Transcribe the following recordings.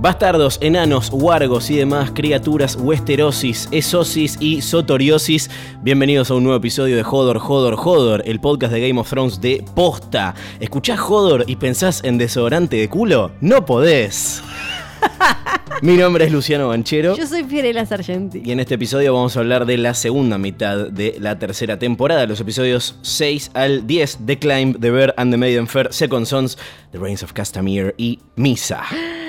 Bastardos, enanos, wargos y demás criaturas westerosis, esosis y sotoriosis. Bienvenidos a un nuevo episodio de Hodor, Hodor, Hodor, el podcast de Game of Thrones de posta. ¿Escuchás Hodor y pensás en desodorante de culo? No podés. Mi nombre es Luciano Banchero. Yo soy Fiorella Sargenti. Y en este episodio vamos a hablar de la segunda mitad de la tercera temporada, los episodios 6 al 10, The Climb, The Bear and the Maiden Fair, Second Sons, The Reigns of Castamere y Misa.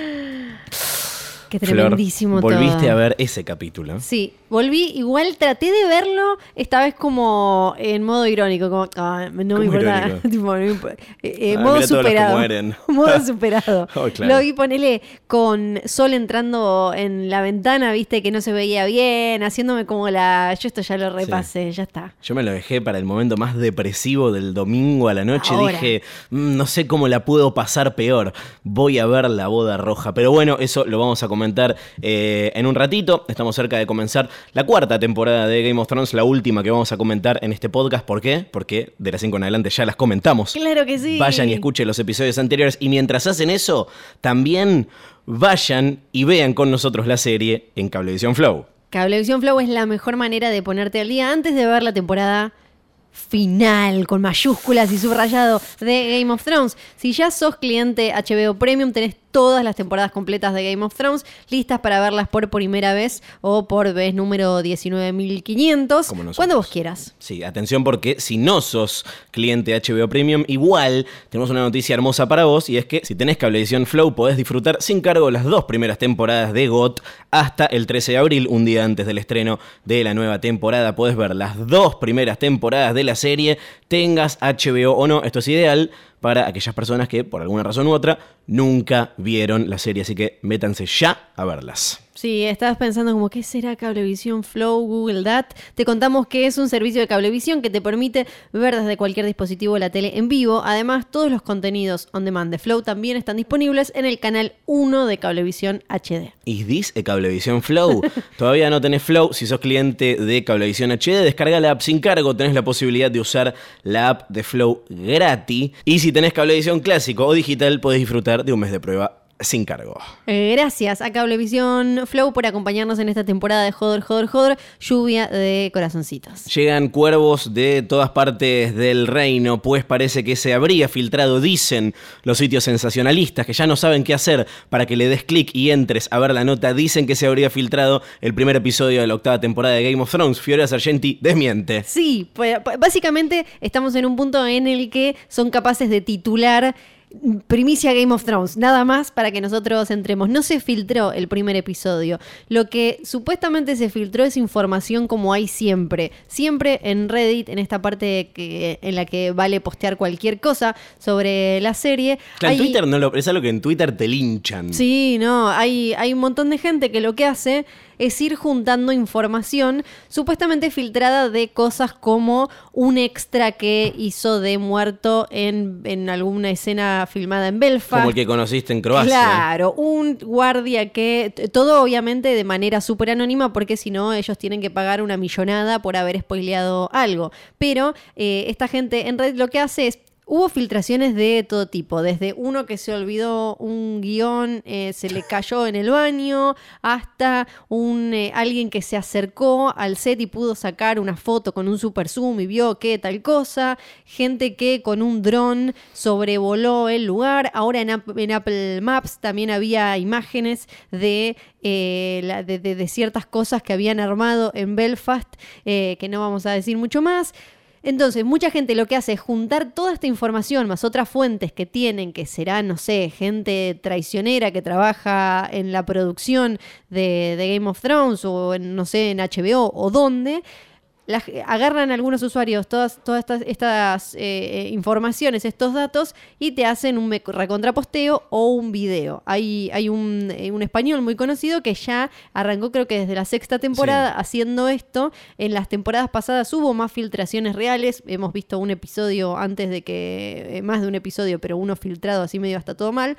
Qué Flor, tremendísimo todo. volviste a ver ese capítulo. Sí, volví, igual traté de verlo, esta vez como en modo irónico, como, ah, no ¿Cómo me importa, tipo, no me imp- eh, eh, Ah, modo superado. modo superado. Oh, claro. Lo vi, ponele, con sol entrando en la ventana, viste, que no se veía bien, haciéndome como la, yo esto ya lo repasé, ya está. Yo me lo dejé para el momento más depresivo del domingo a la noche. Ahora. Dije, "Mm, no sé cómo la puedo pasar peor. Voy a ver la boda roja. Pero bueno, eso lo vamos a comentar eh, en un ratito. Estamos cerca de comenzar la cuarta temporada de Game of Thrones, la última que vamos a comentar en este podcast. ¿Por qué? Porque de las 5 en adelante ya las comentamos. Claro que sí. Vayan y escuchen los episodios anteriores. Y mientras hacen eso, también vayan y vean con nosotros la serie en Cablevisión Flow. Cablevisión Flow es la mejor manera de ponerte al día antes de ver la temporada final con mayúsculas y subrayado de Game of Thrones. Si ya sos cliente HBO Premium, tenés todas las temporadas completas de Game of Thrones listas para verlas por primera vez o por vez número 19.500, Como nosotros. cuando vos quieras. Sí, atención porque si no sos cliente HBO Premium, igual tenemos una noticia hermosa para vos y es que si tenés Cablevisión Flow podés disfrutar sin cargo las dos primeras temporadas de GOT hasta el 13 de abril, un día antes del estreno de la nueva temporada. Podés ver las dos primeras temporadas de la serie, tengas HBO o no, esto es ideal para aquellas personas que por alguna razón u otra nunca vieron la serie, así que métanse ya a verlas. Si estabas pensando como, ¿qué será Cablevisión Flow, Google Dat? Te contamos que es un servicio de cablevisión que te permite ver desde cualquier dispositivo la tele en vivo. Además, todos los contenidos on demand de Flow también están disponibles en el canal 1 de Cablevisión HD. ¿Is this a Cablevisión Flow? Todavía no tenés Flow. Si sos cliente de Cablevisión HD, descarga la app sin cargo. Tenés la posibilidad de usar la app de Flow gratis. Y si tenés Cablevisión clásico o digital, podés disfrutar de un mes de prueba sin cargo. Eh, gracias a Cablevisión Flow por acompañarnos en esta temporada de Joder, Joder, Joder, lluvia de corazoncitos. Llegan cuervos de todas partes del reino, pues parece que se habría filtrado, dicen los sitios sensacionalistas, que ya no saben qué hacer para que le des clic y entres a ver la nota, dicen que se habría filtrado el primer episodio de la octava temporada de Game of Thrones. Fiora Sargenti desmiente. Sí, pues, básicamente estamos en un punto en el que son capaces de titular primicia Game of Thrones, nada más para que nosotros entremos. No se filtró el primer episodio. Lo que supuestamente se filtró es información como hay siempre. Siempre en Reddit, en esta parte que, en la que vale postear cualquier cosa sobre la serie. Claro, en Twitter no lo, es algo que en Twitter te linchan. Sí, no, hay, hay un montón de gente que lo que hace es ir juntando información supuestamente filtrada de cosas como un extra que hizo de muerto en, en alguna escena filmada en Belfast. Como el que conociste en Croacia. Claro, un guardia que, todo obviamente de manera súper anónima, porque si no ellos tienen que pagar una millonada por haber spoileado algo. Pero eh, esta gente en Reddit lo que hace es... Hubo filtraciones de todo tipo, desde uno que se olvidó un guion, eh, se le cayó en el baño, hasta un eh, alguien que se acercó al set y pudo sacar una foto con un super zoom y vio que tal cosa, gente que con un dron sobrevoló el lugar, ahora en, App- en Apple Maps también había imágenes de, eh, de, de- ciertas cosas que habían armado en Belfast, que no vamos a decir mucho más. Entonces, mucha gente lo que hace es juntar toda esta información más otras fuentes que tienen, que será, no sé, gente traicionera que trabaja en la producción de, Game of Thrones o en, no sé, en HBO o donde, agarran algunos usuarios todas, todas estas, estas, eh, informaciones, estos datos, y te hacen un recontraposteo o un video. Hay, hay un, eh, un español muy conocido que ya arrancó, creo que desde la sexta temporada, haciendo esto. En las temporadas pasadas hubo más filtraciones reales. Hemos visto un episodio antes de que, eh, más de un episodio, pero uno filtrado así medio hasta todo mal.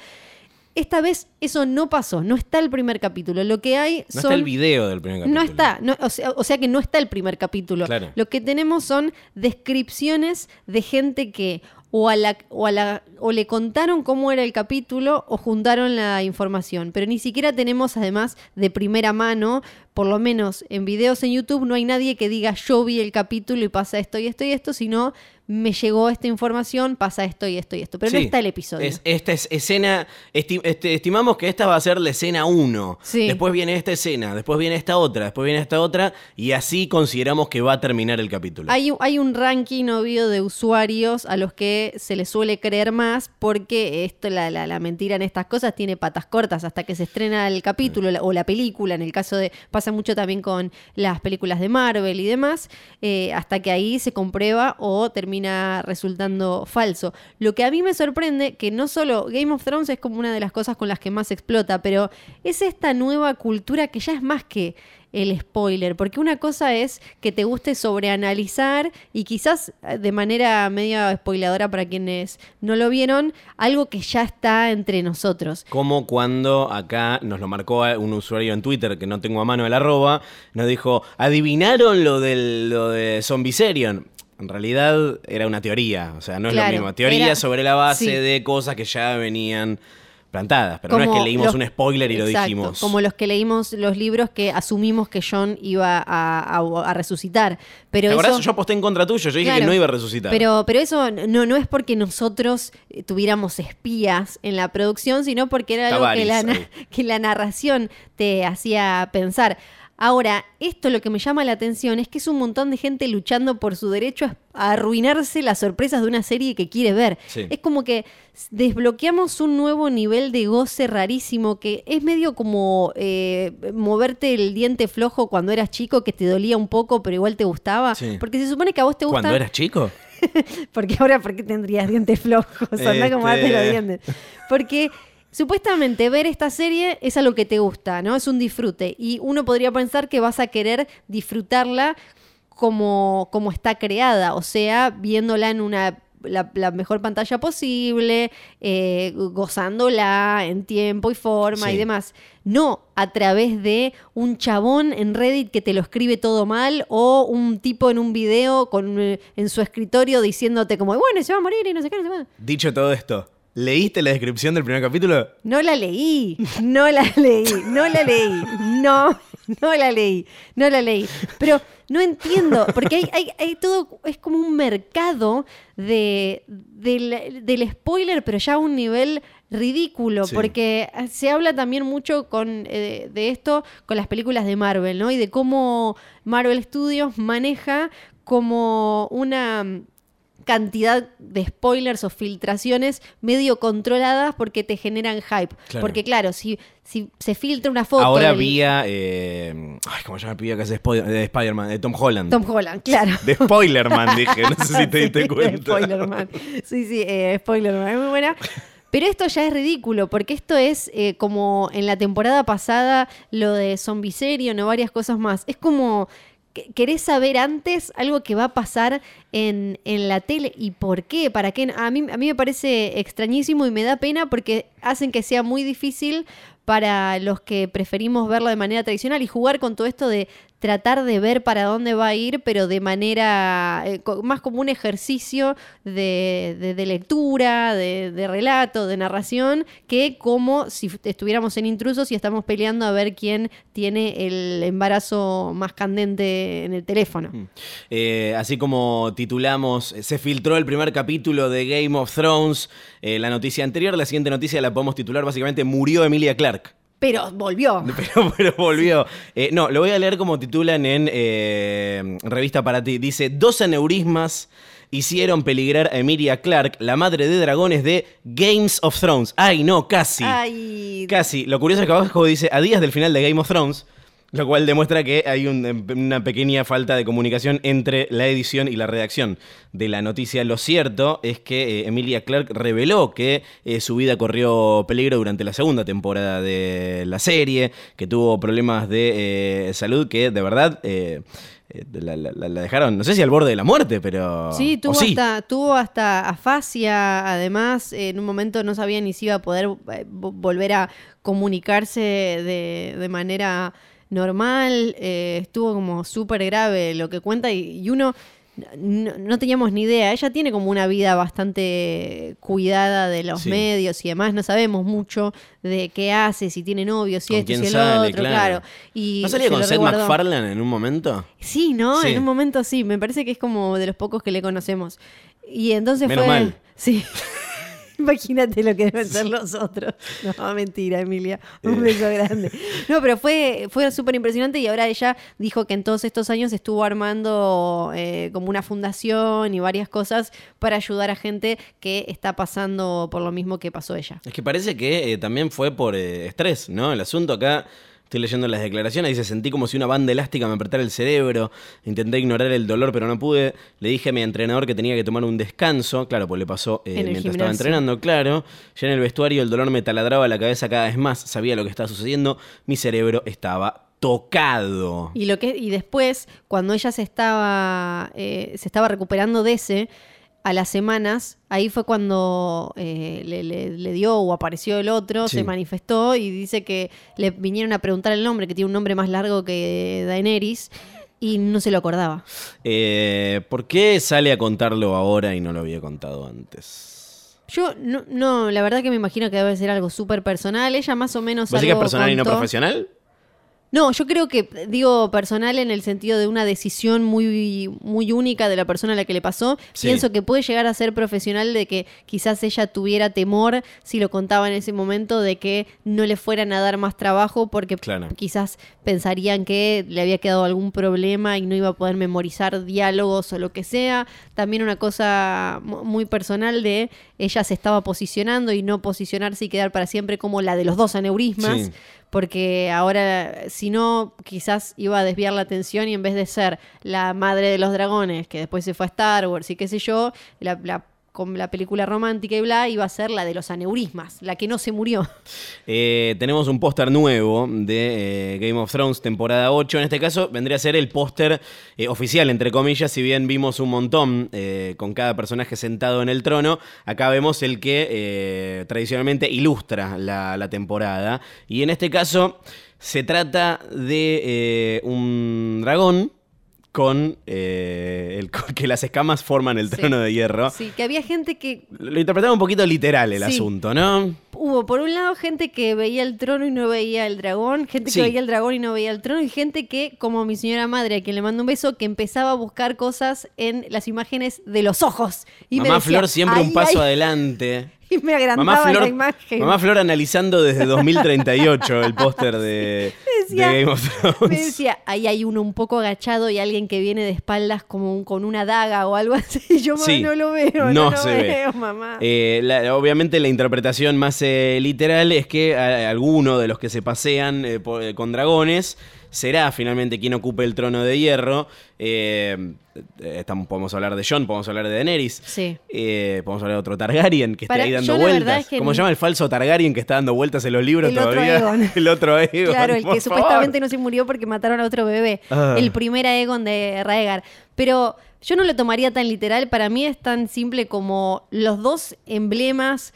Esta vez eso no pasó, no está el primer capítulo. Lo que hay No son... está el video del primer capítulo. No está, no, o, sea, o sea que no está el primer capítulo. Claro. Lo que tenemos son descripciones de gente que o, a la, o, a la, o le contaron cómo era el capítulo o juntaron la información. Pero ni siquiera tenemos además de primera mano, por lo menos en videos en YouTube, no hay nadie que diga yo vi el capítulo y pasa esto y esto y esto, sino me llegó esta información, pasa esto y esto y esto. Pero no Sí, está el episodio. es- esta es escena. esti- este, estimamos que esta va a ser la escena 1. Sí. Después viene esta escena, después viene esta otra, después viene esta otra. Y así consideramos que va a terminar el capítulo. Hay, hay un ranking obvio de usuarios a los que se les suele creer más porque esto, la, la- la mentira en estas cosas tiene patas cortas hasta que se estrena el capítulo la- o la película. En el caso de. Pasa mucho también con las películas de Marvel y demás. eh, hasta que ahí se comprueba o termina resultando falso. Lo que a mí me sorprende, que no solo Game of Thrones es como una de las cosas con las que más explota, pero es esta nueva cultura que ya es más que el spoiler, porque una cosa es que te guste sobreanalizar y quizás eh, de manera media spoiladora para quienes no lo vieron, algo que ya está entre nosotros. Como cuando acá nos lo marcó un usuario en Twitter que no tengo a mano el arroba, nos dijo, ¿adivinaron lo, del, lo de Zombiserion? En realidad era una teoría, o sea, no es Claro, lo mismo. Teoría era- sobre la base sí. de cosas que ya venían plantadas, pero no es que leímos los- un spoiler y lo dijimos. Como los que leímos los libros que asumimos que John iba a, a- a resucitar. Pero ¿Te acordás? eso- Yo aposté en contra tuyo, yo dije que no iba a resucitar. Pero, pero eso no, no es porque nosotros eh, tuviéramos espías en la producción, sino porque era algo que Tavares la, ahí. na- que la narración te hacía pensar. Ahora, esto lo que me llama la atención es que es un montón de gente luchando por su derecho a arruinarse las sorpresas de una serie que quiere ver. Sí. Es como que desbloqueamos un nuevo nivel de goce rarísimo que es medio como eh, moverte el diente flojo cuando eras chico que te dolía un poco pero igual te gustaba. Sí. Porque se supone que a vos te gusta... ¿Cuando eras chico? Porque ahora, ¿por qué tendrías dientes flojos? Como Este- date los dientes. Porque supuestamente ver esta serie es algo que te gusta, ¿no? Es un disfrute. Y uno podría pensar que vas a querer disfrutarla como, como está creada, o sea, viéndola en una. La, la mejor pantalla posible, eh, gozándola en tiempo y forma Sí. y demás. No a través de un chabón en Reddit que te lo escribe todo mal o un tipo en un video con, eh, en su escritorio diciéndote como, bueno, se va a morir y no sé qué, no sé qué. Dicho todo esto, ¿leíste la descripción del primer capítulo? No la leí, no la leí, no la leí, no, no la leí, no la leí. Pero no entiendo, porque hay, hay, hay todo, es como un mercado de, del, del spoiler, pero ya a un nivel ridículo, Sí. porque se habla también mucho con, eh, de esto con las películas de Marvel, ¿no? Y de cómo Marvel Studios maneja como una cantidad de spoilers o filtraciones medio controladas porque te generan hype. Claro. Porque claro, si, si se filtra una foto Ahora del- vía. Eh, ay, ¿cómo se llama el pibe que hace Spoiler- de Spider-Man? De Tom Holland. Tom Holland, claro. De Spoilerman, dije. No sé si te diste Sí, cuenta. Spoilerman. Sí, sí, eh, Spoilerman, es muy buena. Pero esto ya es ridículo, porque esto es eh, como en la temporada pasada lo de Zombiserion o varias cosas más. Es como querés saber antes algo que va a pasar en, en la tele y por qué, para qué. A mí, a mí me parece extrañísimo y me da pena porque hacen que sea muy difícil para los que preferimos verlo de manera tradicional y jugar con todo esto de tratar de ver para dónde va a ir, pero de manera eh, más como un ejercicio de, de- de lectura, de, relato, de narración, que como si estuviéramos en intrusos y estamos peleando a ver quién tiene el embarazo más candente en el teléfono. Eh, así como titulamos, eh, se filtró el primer capítulo de Game of Thrones, la noticia anterior, la siguiente noticia la podemos titular básicamente Murió Emilia Clark. Pero volvió. Pero, pero volvió. Eh, no, lo voy a leer como titulan en eh, Revista para ti. Dice, dos aneurismas hicieron peligrar a Emilia Clark, la madre de dragones de Games of Thrones. Ay, no, casi. Ay, Casi. Lo curioso es que abajo dice, a días del final de Game of Thrones, lo cual demuestra que hay un- una pequeña falta de comunicación entre la edición y la redacción de la noticia. Lo cierto es que eh, Emilia Clark reveló que eh, su vida corrió peligro durante la segunda temporada de la serie, que tuvo problemas de eh, salud que de verdad... la, la- la- la dejaron, no sé si al borde de la muerte, pero... Sí, tuvo, sí. Hasta, tuvo hasta afasia, además, en un momento no sabía ni si iba a poder vo- volver a comunicarse de, de manera normal, eh, estuvo como súper grave lo que cuenta y, y uno no, no teníamos ni idea, ella tiene como una vida bastante cuidada de los Sí. medios y demás, no sabemos mucho de qué hace, si tiene novio, si ¿Con esto, si el sale? otro, Claro. claro. Y ¿No salía se con Seth. MacFarlane en un momento? Sí, ¿no? Sí. En un momento sí, me parece que es como de los pocos que le conocemos. Y entonces Menos fue... mal. Sí. Imagínate lo que deben ser los otros. No, mentira, Emilia. Eh. Un beso grande. No, pero fue, fue súper impresionante y ahora ella dijo que en todos estos años estuvo armando eh, como una fundación y varias cosas para ayudar a gente que está pasando por lo mismo que pasó ella. Es que parece que eh, también fue por eh, estrés, ¿no? El asunto acá, estoy leyendo las declaraciones, dice, sentí como si una banda elástica me apretara el cerebro, intenté ignorar el dolor pero no pude, le dije a mi entrenador que tenía que tomar un descanso, claro, pues le pasó eh, mientras estaba entrenando, claro, ya en el vestuario el dolor me taladraba la cabeza cada vez más, sabía lo que estaba sucediendo, mi cerebro estaba tocado. Y lo que y después, cuando ella se estaba eh, se estaba recuperando de ese, a las semanas, ahí fue cuando eh, le, le- le dio o apareció el otro, Sí. se manifestó y dice que le vinieron a preguntar el nombre, que tiene un nombre más largo que Daenerys, y no se lo acordaba. Eh, ¿Por qué sale a contarlo ahora y no lo había contado antes? Yo no, no, la verdad que me imagino que debe ser algo súper personal. Ella más o menos. ¿Vos decís que es algo personal y no profesional? No, yo creo que digo personal en el sentido de una decisión muy, muy única de la persona a la que le pasó. Sí. Pienso que puede llegar a ser profesional de que quizás ella tuviera temor si lo contaba en ese momento de que no le fueran a dar más trabajo porque Claro. quizás pensarían que le había quedado algún problema y no iba a poder memorizar diálogos o lo que sea. También una cosa mu- muy personal de ella se estaba posicionando y no posicionarse y quedar para siempre como la de los dos aneurismas Sí. Porque ahora si no quizás iba a desviar la atención y en vez de ser la madre de los dragones que después se fue a Star Wars y qué sé yo, la, la- con la película romántica y bla, iba a ser la de los aneurismas, la que no se murió. Eh, tenemos un póster nuevo de eh, Game of Thrones temporada 8. En este caso vendría a ser el póster eh, oficial, entre comillas, si bien vimos un montón eh, con cada personaje sentado en el trono. Acá vemos el que tradicionalmente ilustra la, temporada. Y en este caso se trata de un dragón con, eh, el, con que las escamas forman el Sí. trono de hierro. Sí, que había gente que Lo interpretaba un poquito literal el Sí. asunto, ¿no? Hubo por un lado gente que veía el trono y no veía el dragón, gente Sí. que veía el dragón y no veía el trono, y gente que, como mi señora madre, a quien le mando un beso, que empezaba a buscar cosas en las imágenes de los ojos. Y me Mamá decía, Flor siempre un "Ay, paso ay", adelante. Y me agrandaba Mamá Flor, la imagen. Mamá Flor analizando desde 2038 el póster de, Decía- de Game of Me Thrones. decía, ahí hay uno un poco agachado y alguien que viene de espaldas como un- con una daga o algo así. Yo "Mamá, Sí, no lo veo, no, no lo se ve. veo, mamá. Eh, la- obviamente la interpretación más eh, literal es que a- alguno de los que se pasean eh, eh, con dragones será finalmente quien ocupe el trono de hierro. Eh, eh, estamos, podemos hablar de Jon, podemos hablar de Daenerys. Sí. Eh, podemos hablar de otro Targaryen que Para- está ahí dando vueltas. es que ¿Cómo ni- se llama el falso Targaryen que está dando vueltas en los libros El otro todavía? Aegon. el otro Aegon. Claro, el que favor. supuestamente no se murió porque mataron a otro bebé. Ah. El primer Aegon de Raegar. Pero yo no lo tomaría tan literal. Para mí es tan simple como los dos emblemas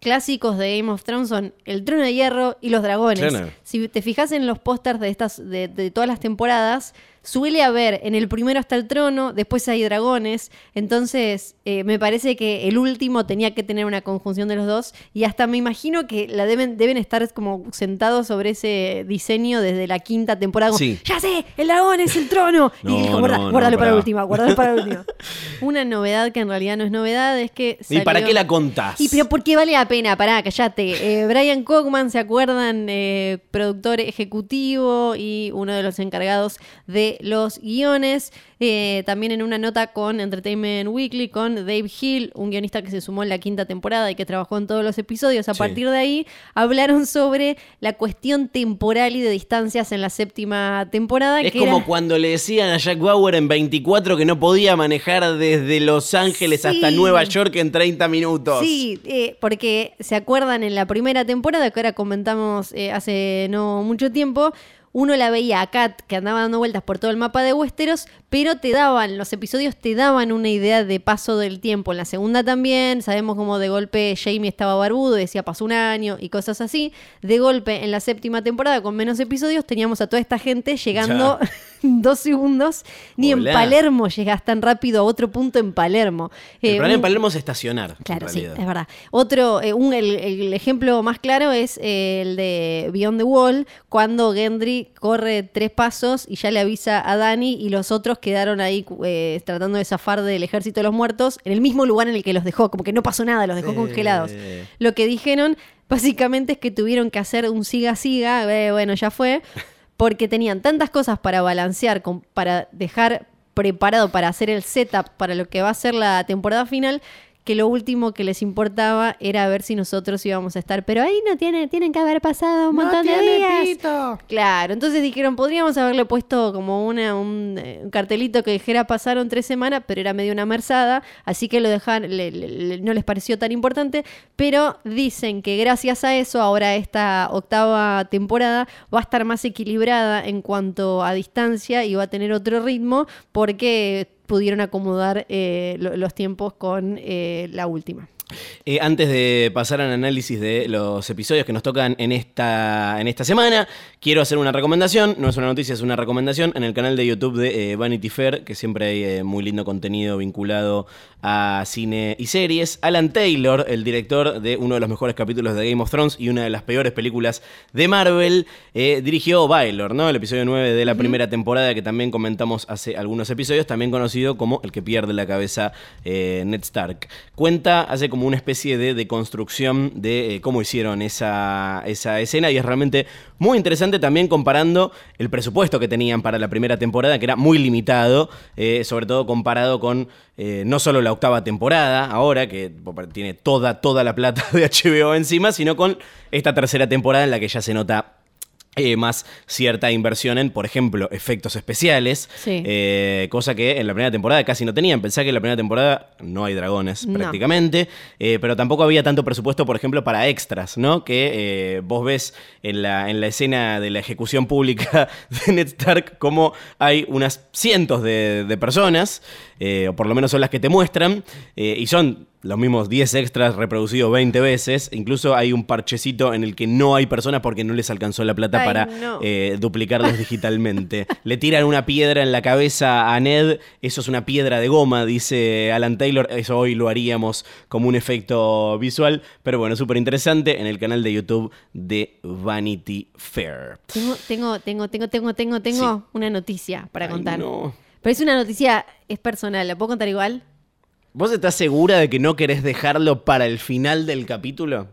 clásicos de Game of Thrones son el trono de hierro y los dragones. Claro. Si te fijas en los pósters de estas de, de todas las temporadas, suele haber en el primero hasta el trono, después hay dragones. Entonces, eh, me parece que el último tenía que tener una conjunción de los dos. Y hasta me imagino que la deben, deben estar como sentados sobre ese diseño desde la quinta temporada. como, Sí. Ya sé, el dragón es el trono. No, y dijo, no, "Guarda- no, guárdalo para la última, guárdalo para la última. Una novedad que en realidad no es novedad es que. ¿Y para qué la contás? y pero ¿por qué vale la pena? Pará, callate. Eh, Brian Cogman, ¿se acuerdan? Eh, productor ejecutivo y uno de los encargados de los guiones. Eh, también en una nota con Entertainment Weekly, con Dave Hill, un guionista que se sumó en la quinta temporada y que trabajó en todos los episodios. A Sí. partir de ahí hablaron sobre la cuestión temporal y de distancias en la séptima temporada. Es que como era- cuando le decían a Jack Bauer en 24 que no podía manejar desde Los Ángeles hasta. Nueva York en 30 minutos. Sí, eh, porque se acuerdan en la primera temporada, que ahora comentamos eh, hace no mucho tiempo, uno la veía a Kat que andaba dando vueltas por todo el mapa de Westeros, pero te daban, los episodios te daban una idea de paso del tiempo. En la segunda también, sabemos como de golpe Jamie estaba barbudo, decía pasó un año y cosas así. De golpe en la séptima temporada con menos episodios teníamos a toda esta gente llegando dos segundos. Ni Hola. en Palermo llegas tan rápido a otro punto en Palermo. El Eh, problema en un- Palermo es estacionar. en Claro, sí, es verdad. Otro, eh, un, el, el ejemplo más claro es eh, el de Beyond the Wall, cuando Gendry corre tres pasos y ya le avisa a Dani y los otros quedaron ahí eh, tratando de zafar del ejército de los muertos en el mismo lugar en el que los dejó, como que no pasó nada, los dejó Eh. congelados. Lo que dijeron básicamente es que tuvieron que hacer un siga-siga, eh, bueno, ya fue, porque tenían tantas cosas para balancear, con- para dejar preparado para hacer el setup para lo que va a ser la temporada final, que lo último que les importaba era ver si nosotros íbamos a estar. Pero ahí no tiene, tienen que haber pasado un montón de días. Claro, entonces dijeron, podríamos haberle puesto como una, un, eh, un cartelito que dijera pasaron tres semanas, pero era medio una merzada, así que lo dejaron, le- le- le- no les pareció tan importante, pero dicen que gracias a eso ahora esta octava temporada va a estar más equilibrada en cuanto a distancia y va a tener otro ritmo porque pudieron acomodar eh, lo- los tiempos con eh, la última. Eh, antes de pasar al análisis de los episodios que nos tocan en esta, en esta semana, quiero hacer una recomendación. No es una noticia, es una recomendación en el canal de YouTube de eh, Vanity Fair, que siempre hay eh, muy lindo contenido vinculado a cine y series. Alan Taylor, el director de uno de los mejores capítulos de Game of Thrones y una de las peores películas de Marvel, dirigió Baylor, ¿no? El episodio 9 de la primera temporada que también comentamos hace algunos episodios, también conocido como El que pierde la cabeza Ned Stark. Cuenta, hace como una especie de de eh, cómo hicieron esa, esa escena. Y es realmente muy interesante también comparando el presupuesto que tenían para la primera temporada, que era muy limitado, eh, sobre todo comparado con eh, no solo la octava temporada, ahora que tiene toda, toda la plata de HBO encima, sino con esta tercera temporada en la que ya se nota eh, más cierta inversión en, por ejemplo, efectos especiales, Sí. eh, cosa que en la primera temporada casi no tenían. Pensá que en la primera temporada no hay dragones No. prácticamente, eh, pero tampoco había tanto presupuesto, por ejemplo, para extras, ¿no? Que vos ves en la, en la escena de la ejecución pública de Ned Stark como hay unas cientos de, de personas, eh, o por lo menos son las que te muestran, eh, y son los mismos 10 extras reproducidos 20 veces. Incluso hay un parchecito en el que no hay personas porque no les alcanzó la plata Ay, para no. eh, duplicarlos digitalmente. Le tiran una piedra en la cabeza a Ned. Eso es una piedra de goma, dice Alan Taylor. Eso hoy lo haríamos como un efecto visual. Pero bueno, súper interesante en el canal de YouTube de Vanity Fair. Tengo, tengo, tengo, tengo, tengo, tengo, tengo una noticia para Ay, contar. no. Pero es una noticia, es personal, ¿la puedo contar igual? ¿Vos estás segura de que no querés dejarlo para el final del capítulo?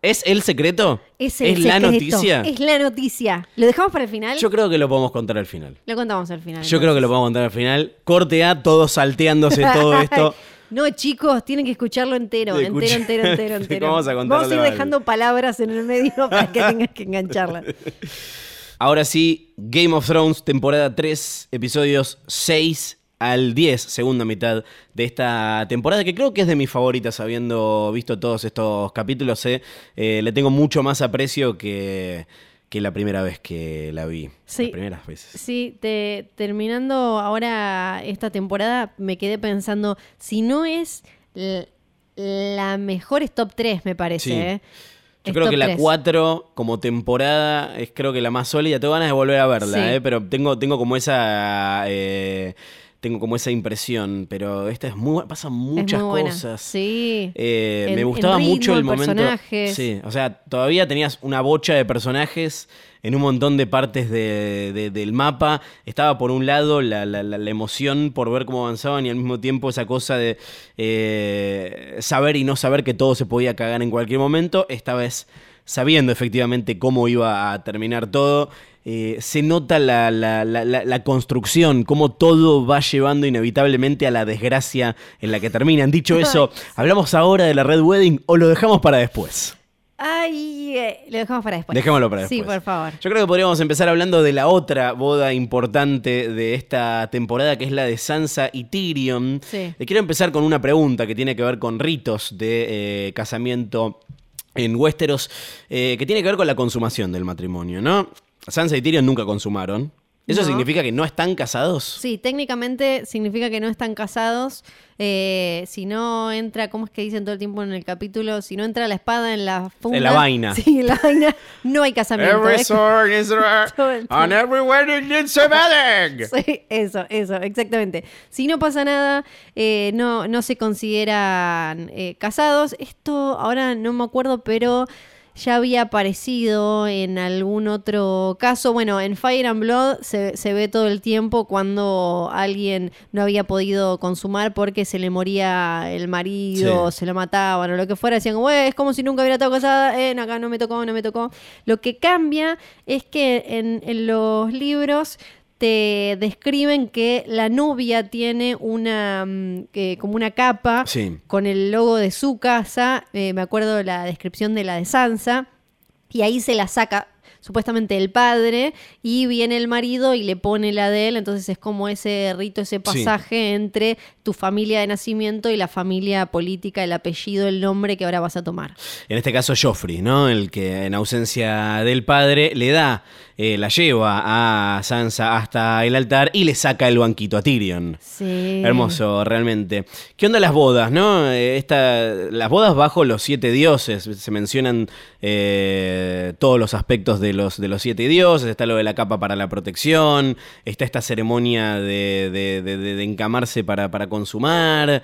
¿Es el secreto? Es, el la secreto, noticia? Es la noticia. ¿Lo dejamos para el final? Yo creo que lo podemos contar al final. Lo contamos al final. Yo creo que lo podemos contar al final. Corte A, todos salteándose todo esto. No, chicos, tienen que escucharlo entero, entero, entero, entero, entero. Vamos a Vamos a ir dejando palabras en el medio para que tengas que engancharlas. Ahora sí, Game of Thrones, temporada 3, episodios 6 al 10, segunda mitad de esta temporada, que creo que es de mis favoritas, habiendo visto todos estos capítulos. eh. Eh, le tengo mucho más aprecio que, que la primera vez que la vi. Sí. Las primeras veces. Sí, te- terminando ahora esta temporada, me quedé pensando, si no es la mejor es top 3, me parece. Sí. ¿eh? Yo creo que la 3. 4 como temporada es creo que la más sólida. Tengo ganas de volver a verla, Sí. eh, pero tengo, tengo como esa... eh, tengo como esa impresión, pero esta es muy pasan muchas muy cosas. Sí. Eh, me gustaba ritmo, mucho el en momento. personajes. Sí, o sea, todavía tenías una bocha de personajes en un montón de partes de- de- del mapa. Estaba por un lado la, la- la- la emoción por ver cómo avanzaban y al mismo tiempo esa cosa de eh, saber y no saber que todo se podía cagar en cualquier momento. Esta vez sabiendo efectivamente cómo iba a terminar todo. eh, se nota la, la- la- la- la construcción, cómo todo va llevando inevitablemente a la desgracia en la que terminan. Dicho eso, ¿hablamos ahora de la Red Wedding o lo dejamos para después? Ay, eh, lo dejamos para después. Dejémoslo para después. Sí, por favor. Yo creo que podríamos empezar hablando de la otra boda importante de esta temporada, que es la de Sansa y Tyrion. Sí. Le quiero empezar con una pregunta que tiene que ver con ritos de eh, casamiento en Westeros, eh, que tiene que ver con la consumación del matrimonio, ¿no? Sansa y Tyrion nunca consumaron. ¿Eso No. significa que no están casados? Sí, técnicamente significa que no están casados. Eh, si no entra, ¿cómo es que dicen todo el tiempo en el capítulo? Si no entra la espada en la funda. En la vaina. Sí, en la vaina. No hay casamiento. Every ¿eh? sword is on every wedding needs a wedding. Sí, eso, eso, exactamente. Si no pasa nada, eh, no, no se consideran eh, casados. Esto ahora no me acuerdo, pero ya había aparecido en algún otro caso. Bueno, en Fire and Blood se, se ve todo el tiempo cuando alguien no había podido consumar porque se le moría el marido, Sí. se lo mataban o lo que fuera. Decían, "Güey, es como si nunca hubiera estado casada. Eh, no, acá no me tocó, no me tocó. Lo que cambia es que en, en los libros te describen que la novia tiene una mm, como una capa Sí. con el logo de su casa. eh, me acuerdo la descripción de la de Sansa. Y ahí se la saca supuestamente el padre y viene el marido y le pone la de él. Entonces es como ese rito, ese pasaje entre tu familia de nacimiento y la familia política, el apellido, el nombre que ahora vas a tomar. En este caso Joffrey, ¿no? El que en ausencia del padre le da, eh, la lleva a Sansa hasta el altar y le saca el banquito a Tyrion. Sí. Hermoso, realmente. ¿Qué onda las bodas, no? Eh, Esta, las bodas bajo los siete dioses. Se mencionan eh, todos los aspectos de los, de los siete dioses. Está lo de la capa para la protección. Está esta ceremonia de, de- de- encamarse para, para consumar.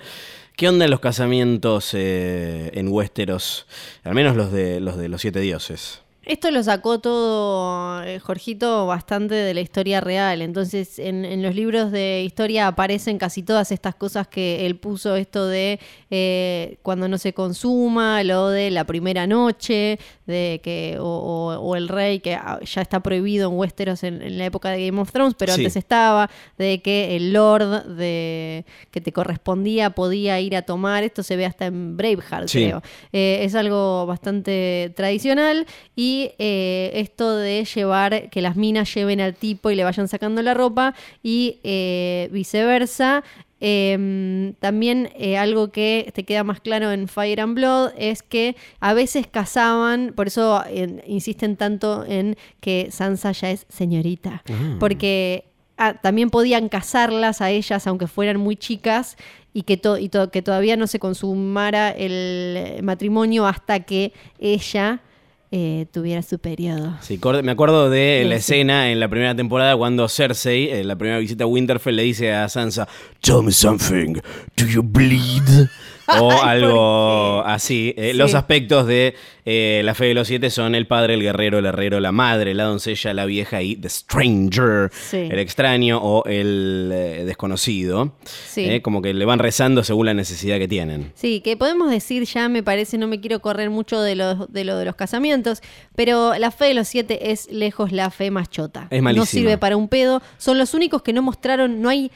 ¿Qué onda los casamientos eh, en Westeros? Al menos los de los, de los siete dioses. Esto lo sacó todo eh, Jorgito bastante de la historia real. Entonces, en, en los libros de historia aparecen casi todas estas cosas que él puso: esto de eh, cuando no se consuma, lo de la primera noche, de que, o, o- o el rey, que ah, ya está prohibido en Westeros en, en la época de Game of Thrones, pero Sí. antes estaba, de que el lord de que te correspondía podía ir a tomar. Esto se ve hasta en Braveheart, Sí. creo. Eh, es algo bastante tradicional y eh, esto de llevar que las minas lleven al tipo y le vayan sacando la ropa y eh, viceversa. Eh, también eh, algo que te queda más claro en Fire and Blood es que a veces casaban, por eso eh, insisten tanto en que Sansa ya es señorita, porque ah, también podían casarlas a ellas aunque fueran muy chicas y que, to- y to- que todavía no se consumara el eh, matrimonio hasta que ella eh, tuviera su periodo. Sí, me acuerdo de la sí. escena en la primera temporada cuando Cersei, en la primera visita a Winterfell, le dice a Sansa, Tell me something, do you bleed? O Ay, ¿por algo así. Eh, Sí. Los aspectos de eh, la fe de los siete son el padre, el guerrero, el herrero, la madre, la doncella, la vieja y The Stranger, Sí. el extraño o el eh, desconocido. Sí. Como que le van rezando según la necesidad que tienen. Sí, que podemos decir ya, me parece, no me quiero correr mucho de lo de, lo de los casamientos, pero la fe de los siete es lejos la fe más chota. Es no malísima. sirve para un pedo. Son los únicos que no mostraron, no hay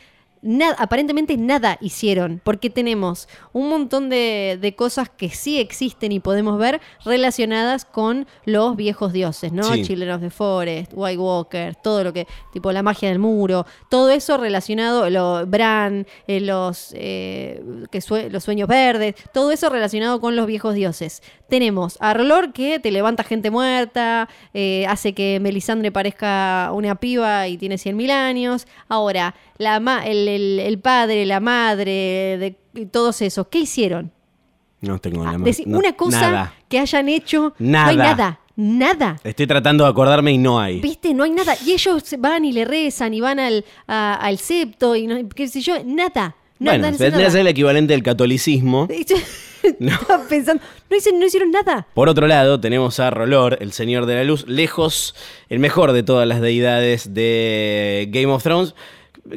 nada, aparentemente nada hicieron, porque tenemos un montón de, de cosas que sí existen y podemos ver relacionadas con los viejos dioses, ¿no? Sí. Children of the Forest, White Walkers, todo lo que, tipo la magia del muro, todo eso relacionado, lo, Bran, eh, los, eh, que sue- los sueños verdes, todo eso relacionado con los viejos dioses. Tenemos a Rolor que te levanta gente muerta, eh, hace que Melisandre parezca una piba y tiene 100.000 años. Ahora, la el, el- el padre, la madre, de, todos esos, ¿qué hicieron? No tengo Ah, la más- no, una cosa Nada. que hayan hecho, no Nada. hay nada, nada. Estoy tratando de acordarme y no hay. ¿Viste? No hay nada. Y ellos van y le rezan y van al, a- al septo y no, qué sé yo, nada. Bueno, nada, vendría a ser nada. el equivalente del catolicismo. Estaba pensando, no, hicieron, no hicieron nada. Por otro lado, tenemos a Rolor, el Señor de la Luz, lejos, el mejor de todas las deidades de Game of Thrones,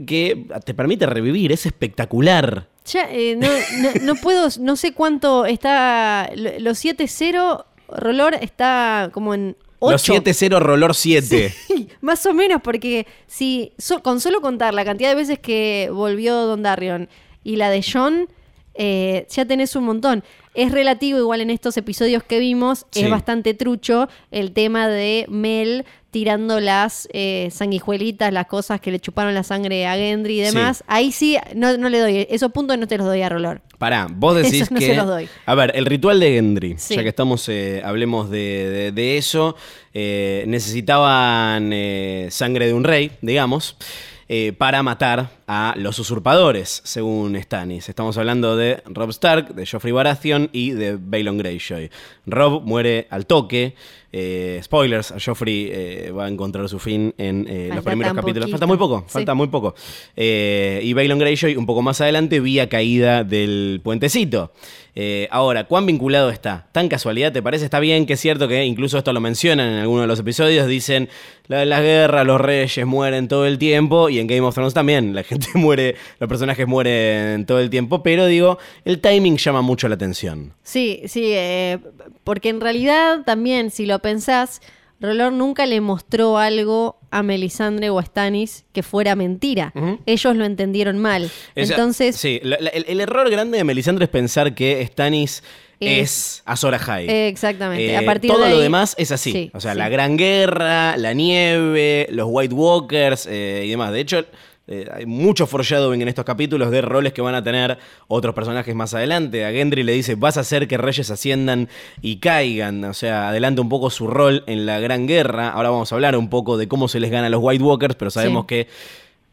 que te permite revivir, es espectacular. Ya, eh, no, no, no puedo, no sé cuánto está. lo- Los 7-0, Rolor está como en 8. Los 7-0 Rolor 7. Más o menos, porque si so- con solo contar la cantidad de veces que volvió Don Darion y la de John, eh, ya tenés un montón. Es relativo, igual en estos episodios que vimos, Sí. es bastante trucho el tema de Mel tirando las eh, sanguijuelitas, las cosas que le chuparon la sangre a Gendry y demás. Sí. Ahí sí, no, no le doy, esos puntos no te los doy a Rolor. Pará, vos decís Esos no que. se los doy. A ver, el ritual de Gendry, Sí. ya que estamos, eh, hablemos de, de- de eso. eh, necesitaban sangre de un rey, digamos, eh, para matar a los usurpadores, según Stannis. Estamos hablando de Rob Stark, de Joffrey Baratheon y de Balon Greyjoy. Rob muere al toque. Eh, spoilers, Joffrey eh, va a encontrar su fin en eh, los primeros capítulos. poquito. Falta muy poco, Sí. falta muy poco. Y Balon Greyjoy un poco más adelante vía caída del puentecito. Ahora, ¿cuán vinculado está? ¿Tan casualidad te parece? Está bien que es cierto que incluso esto lo mencionan en algunos de los episodios, dicen, la, las guerras, los reyes mueren todo el tiempo, y en Game of Thrones también, la gente muere, los personajes mueren todo el tiempo, pero digo, el timing llama mucho la atención. Sí, sí, porque en realidad también, si lo pensás, Rolor nunca le mostró algo a Melisandre o a Stannis que fuera mentira. Ellos lo entendieron mal. Entonces, Sí, la- la- el, el error grande de Melisandre es pensar que Stannis es, Es- Azor Ahai. eh, exactamente. Eh, a partir todo de lo demás es así. Sí, o sea, sí. la Gran Guerra, la nieve, los White Walkers eh, y demás. De hecho, eh, hay mucho foreshadowing en estos capítulos de roles que van a tener otros personajes más adelante. A Gendry le dice, vas a hacer que reyes asciendan y caigan. O sea, adelanta un poco su rol en la Gran Guerra. Ahora vamos a hablar un poco de cómo se les gana a los White Walkers, pero sabemos Sí. que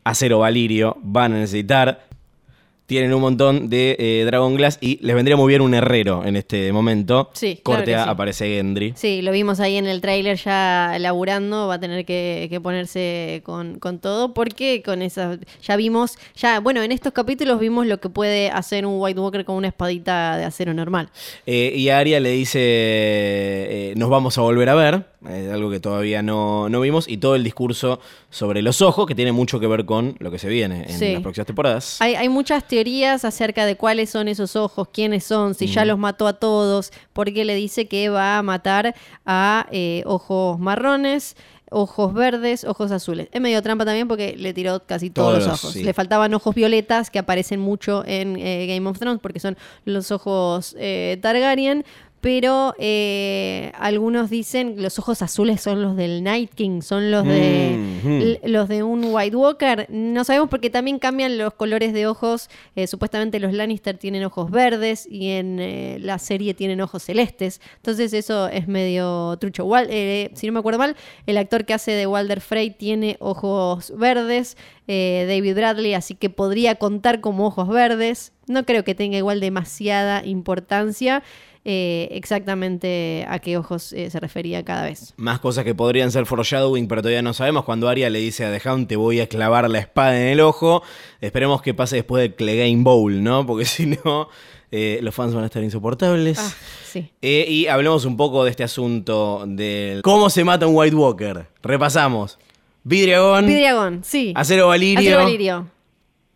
Acero Valirio van a necesitar tienen un montón de eh, Dragon Glass y les vendría muy bien un herrero en este momento. Sí, claro Corte que A, sí. aparece Gendry. Sí, lo vimos ahí en el tráiler ya laburando, va a tener que, que ponerse con, con todo, porque con esas, ya vimos, ya, bueno, en estos capítulos vimos lo que puede hacer un White Walker con una espadita de acero normal. Eh, y Arya le dice, eh, nos vamos a volver a ver, eh, algo que todavía no, no vimos, y todo el discurso sobre los ojos, que tiene mucho que ver con lo que se viene en Sí. las próximas temporadas. Hay, hay muchas teorías acerca de cuáles son esos ojos, quiénes son, si Mm. ya los mató a todos, porque le dice que va a matar a eh, ojos marrones, ojos verdes, ojos azules. Es medio trampa también porque le tiró casi todos, Todos, los ojos. sí. Le faltaban ojos violetas que aparecen mucho en eh, Game of Thrones porque son los ojos eh, Targaryen. Pero eh, algunos dicen los ojos azules son los del Night King, son los de Mhm. l- los de un White Walker. No sabemos porque también cambian los colores de ojos. Eh, supuestamente los Lannister tienen ojos verdes y en eh, la serie tienen ojos celestes. Entonces eso es medio trucho. Wal- eh, si no me acuerdo mal, el actor que hace de Walder Frey tiene ojos verdes. David Bradley, así que podría contar como ojos verdes. No creo que tenga igual demasiada importancia. Eh, exactamente a qué ojos eh, se refería cada vez. Más cosas que podrían ser foreshadowing, pero todavía no sabemos. Cuando Arya le dice a The Hound, te voy a clavar la espada en el ojo. Esperemos que pase después del Clegane Bowl, ¿no? Porque si no, eh, los fans van a estar insoportables. Ah, sí. Eh, y hablemos un poco de este asunto del cómo se mata un White Walker. Repasamos. Vidriagón, Vidriagón, sí. Acero Valirio. Acero Valirio.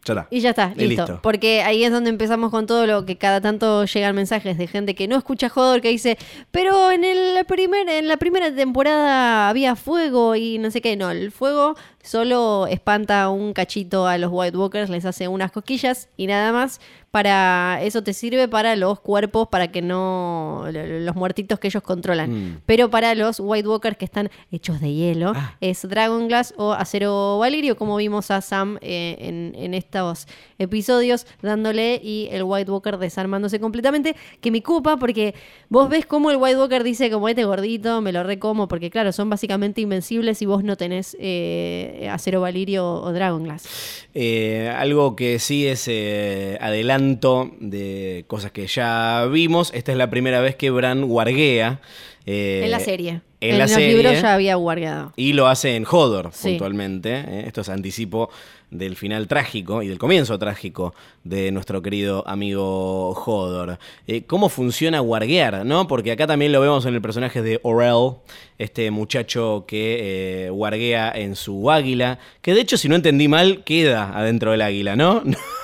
Ya está. Y ya está, listo. listo. Porque ahí es donde empezamos con todo lo que cada tanto llegan mensajes de gente que no escucha Hodor que dice, pero en, el primer, en la primera temporada había fuego y no sé qué. No, el fuego solo espanta un cachito a los White Walkers, les hace unas cosquillas y nada más. Para eso te sirve para los cuerpos, para que no. lo- los muertitos que ellos controlan. Mm. Pero para los White Walkers que están hechos de hielo, Ah. es Dragon Glass o Acero Valirio, como vimos a Sam eh, en, en estos episodios, dándole y el White Walker desarmándose completamente, que me ocupa porque vos ves cómo el White Walker dice como este gordito, me lo recomo, porque claro, son básicamente invencibles y vos no tenés eh, Acero Valirio o Dragon Glass. Eh, algo que sí es eh, adelanto de cosas que ya vimos. Esta es la primera vez que Bran guarguea. eh, en la serie. En, la los serie. libros ya había guardado. Y lo hace en Hodor, Sí. puntualmente. ¿eh? Esto es anticipo del final trágico y del comienzo trágico de nuestro querido amigo Hodor. Eh, ¿Cómo funciona guarguear? ¿no? Porque acá también lo vemos en el personaje de Orel, este muchacho que eh, guarguea en su águila, que de hecho, si no entendí mal, queda adentro del águila, ¿no?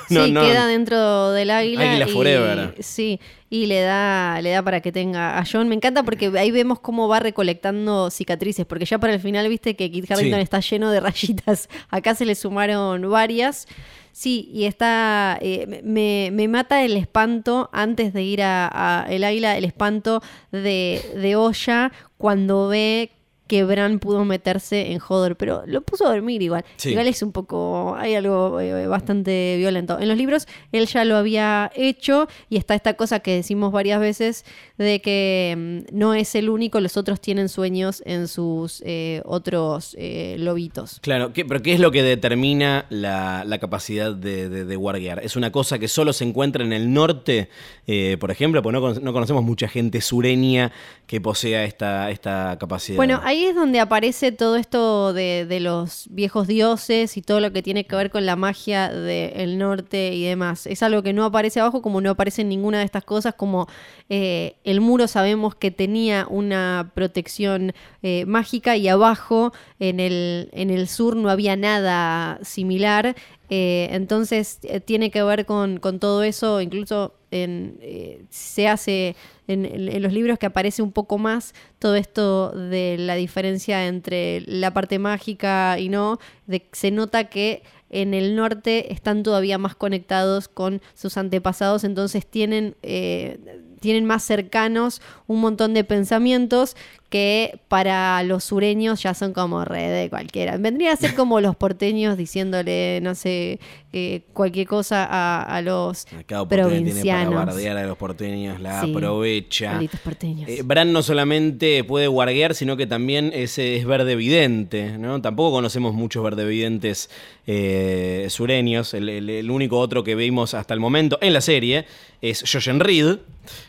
No, sí, no. queda dentro del águila. Águila y- forever. Sí, y le da, le da para que tenga a John. Me encanta porque ahí vemos cómo va recolectando cicatrices, porque ya para el final viste que Kit Harington Sí. está lleno de rayitas. Acá se le sumaron varias. Sí, y está. eh, me, me mata el espanto antes de ir a, el águila, el espanto de, de Olla cuando ve que Bran pudo meterse en Hodor, pero lo puso a dormir igual. Sí. Igual es un poco, hay algo eh, bastante violento. En los libros él ya lo había hecho y está esta cosa que decimos varias veces de que mm, no es el único, los otros tienen sueños en sus eh, otros eh, lobitos. Claro, ¿qué- pero ¿qué es lo que determina la, la capacidad de, de, de guardiar? ¿Es una cosa que solo se encuentra en el norte, eh, por ejemplo? Porque no, no conocemos mucha gente sureña que posea esta, esta capacidad. Bueno, ahí es donde aparece todo esto de, los viejos dioses y todo lo que tiene que ver con la magia del norte y demás. Es algo que no aparece abajo, como no aparece en ninguna de estas cosas, como eh, el muro sabemos que tenía una protección eh, mágica y abajo en el, en el sur no había nada similar. Eh, entonces tiene que ver con todo eso, incluso eh, se hace en los libros que aparece un poco más todo esto de la diferencia entre la parte mágica y no, de, se nota que en el norte están todavía más conectados con sus antepasados, entonces tienen, eh, tienen más cercanos un montón de pensamientos que para los sureños ya son como re de cualquiera. Vendría a ser como los porteños diciéndole, no sé, eh, cualquier cosa a, a los Cada porteño tiene para provincianos. bardear a los porteños, la Sí, aprovecha. Porteños. Eh, Bran no solamente puede guardear, sino que también es, es verde vidente, ¿no? Tampoco conocemos muchos verde videntes eh, sureños. El, el- el único otro que vimos hasta el momento en la serie es Jojen Reed,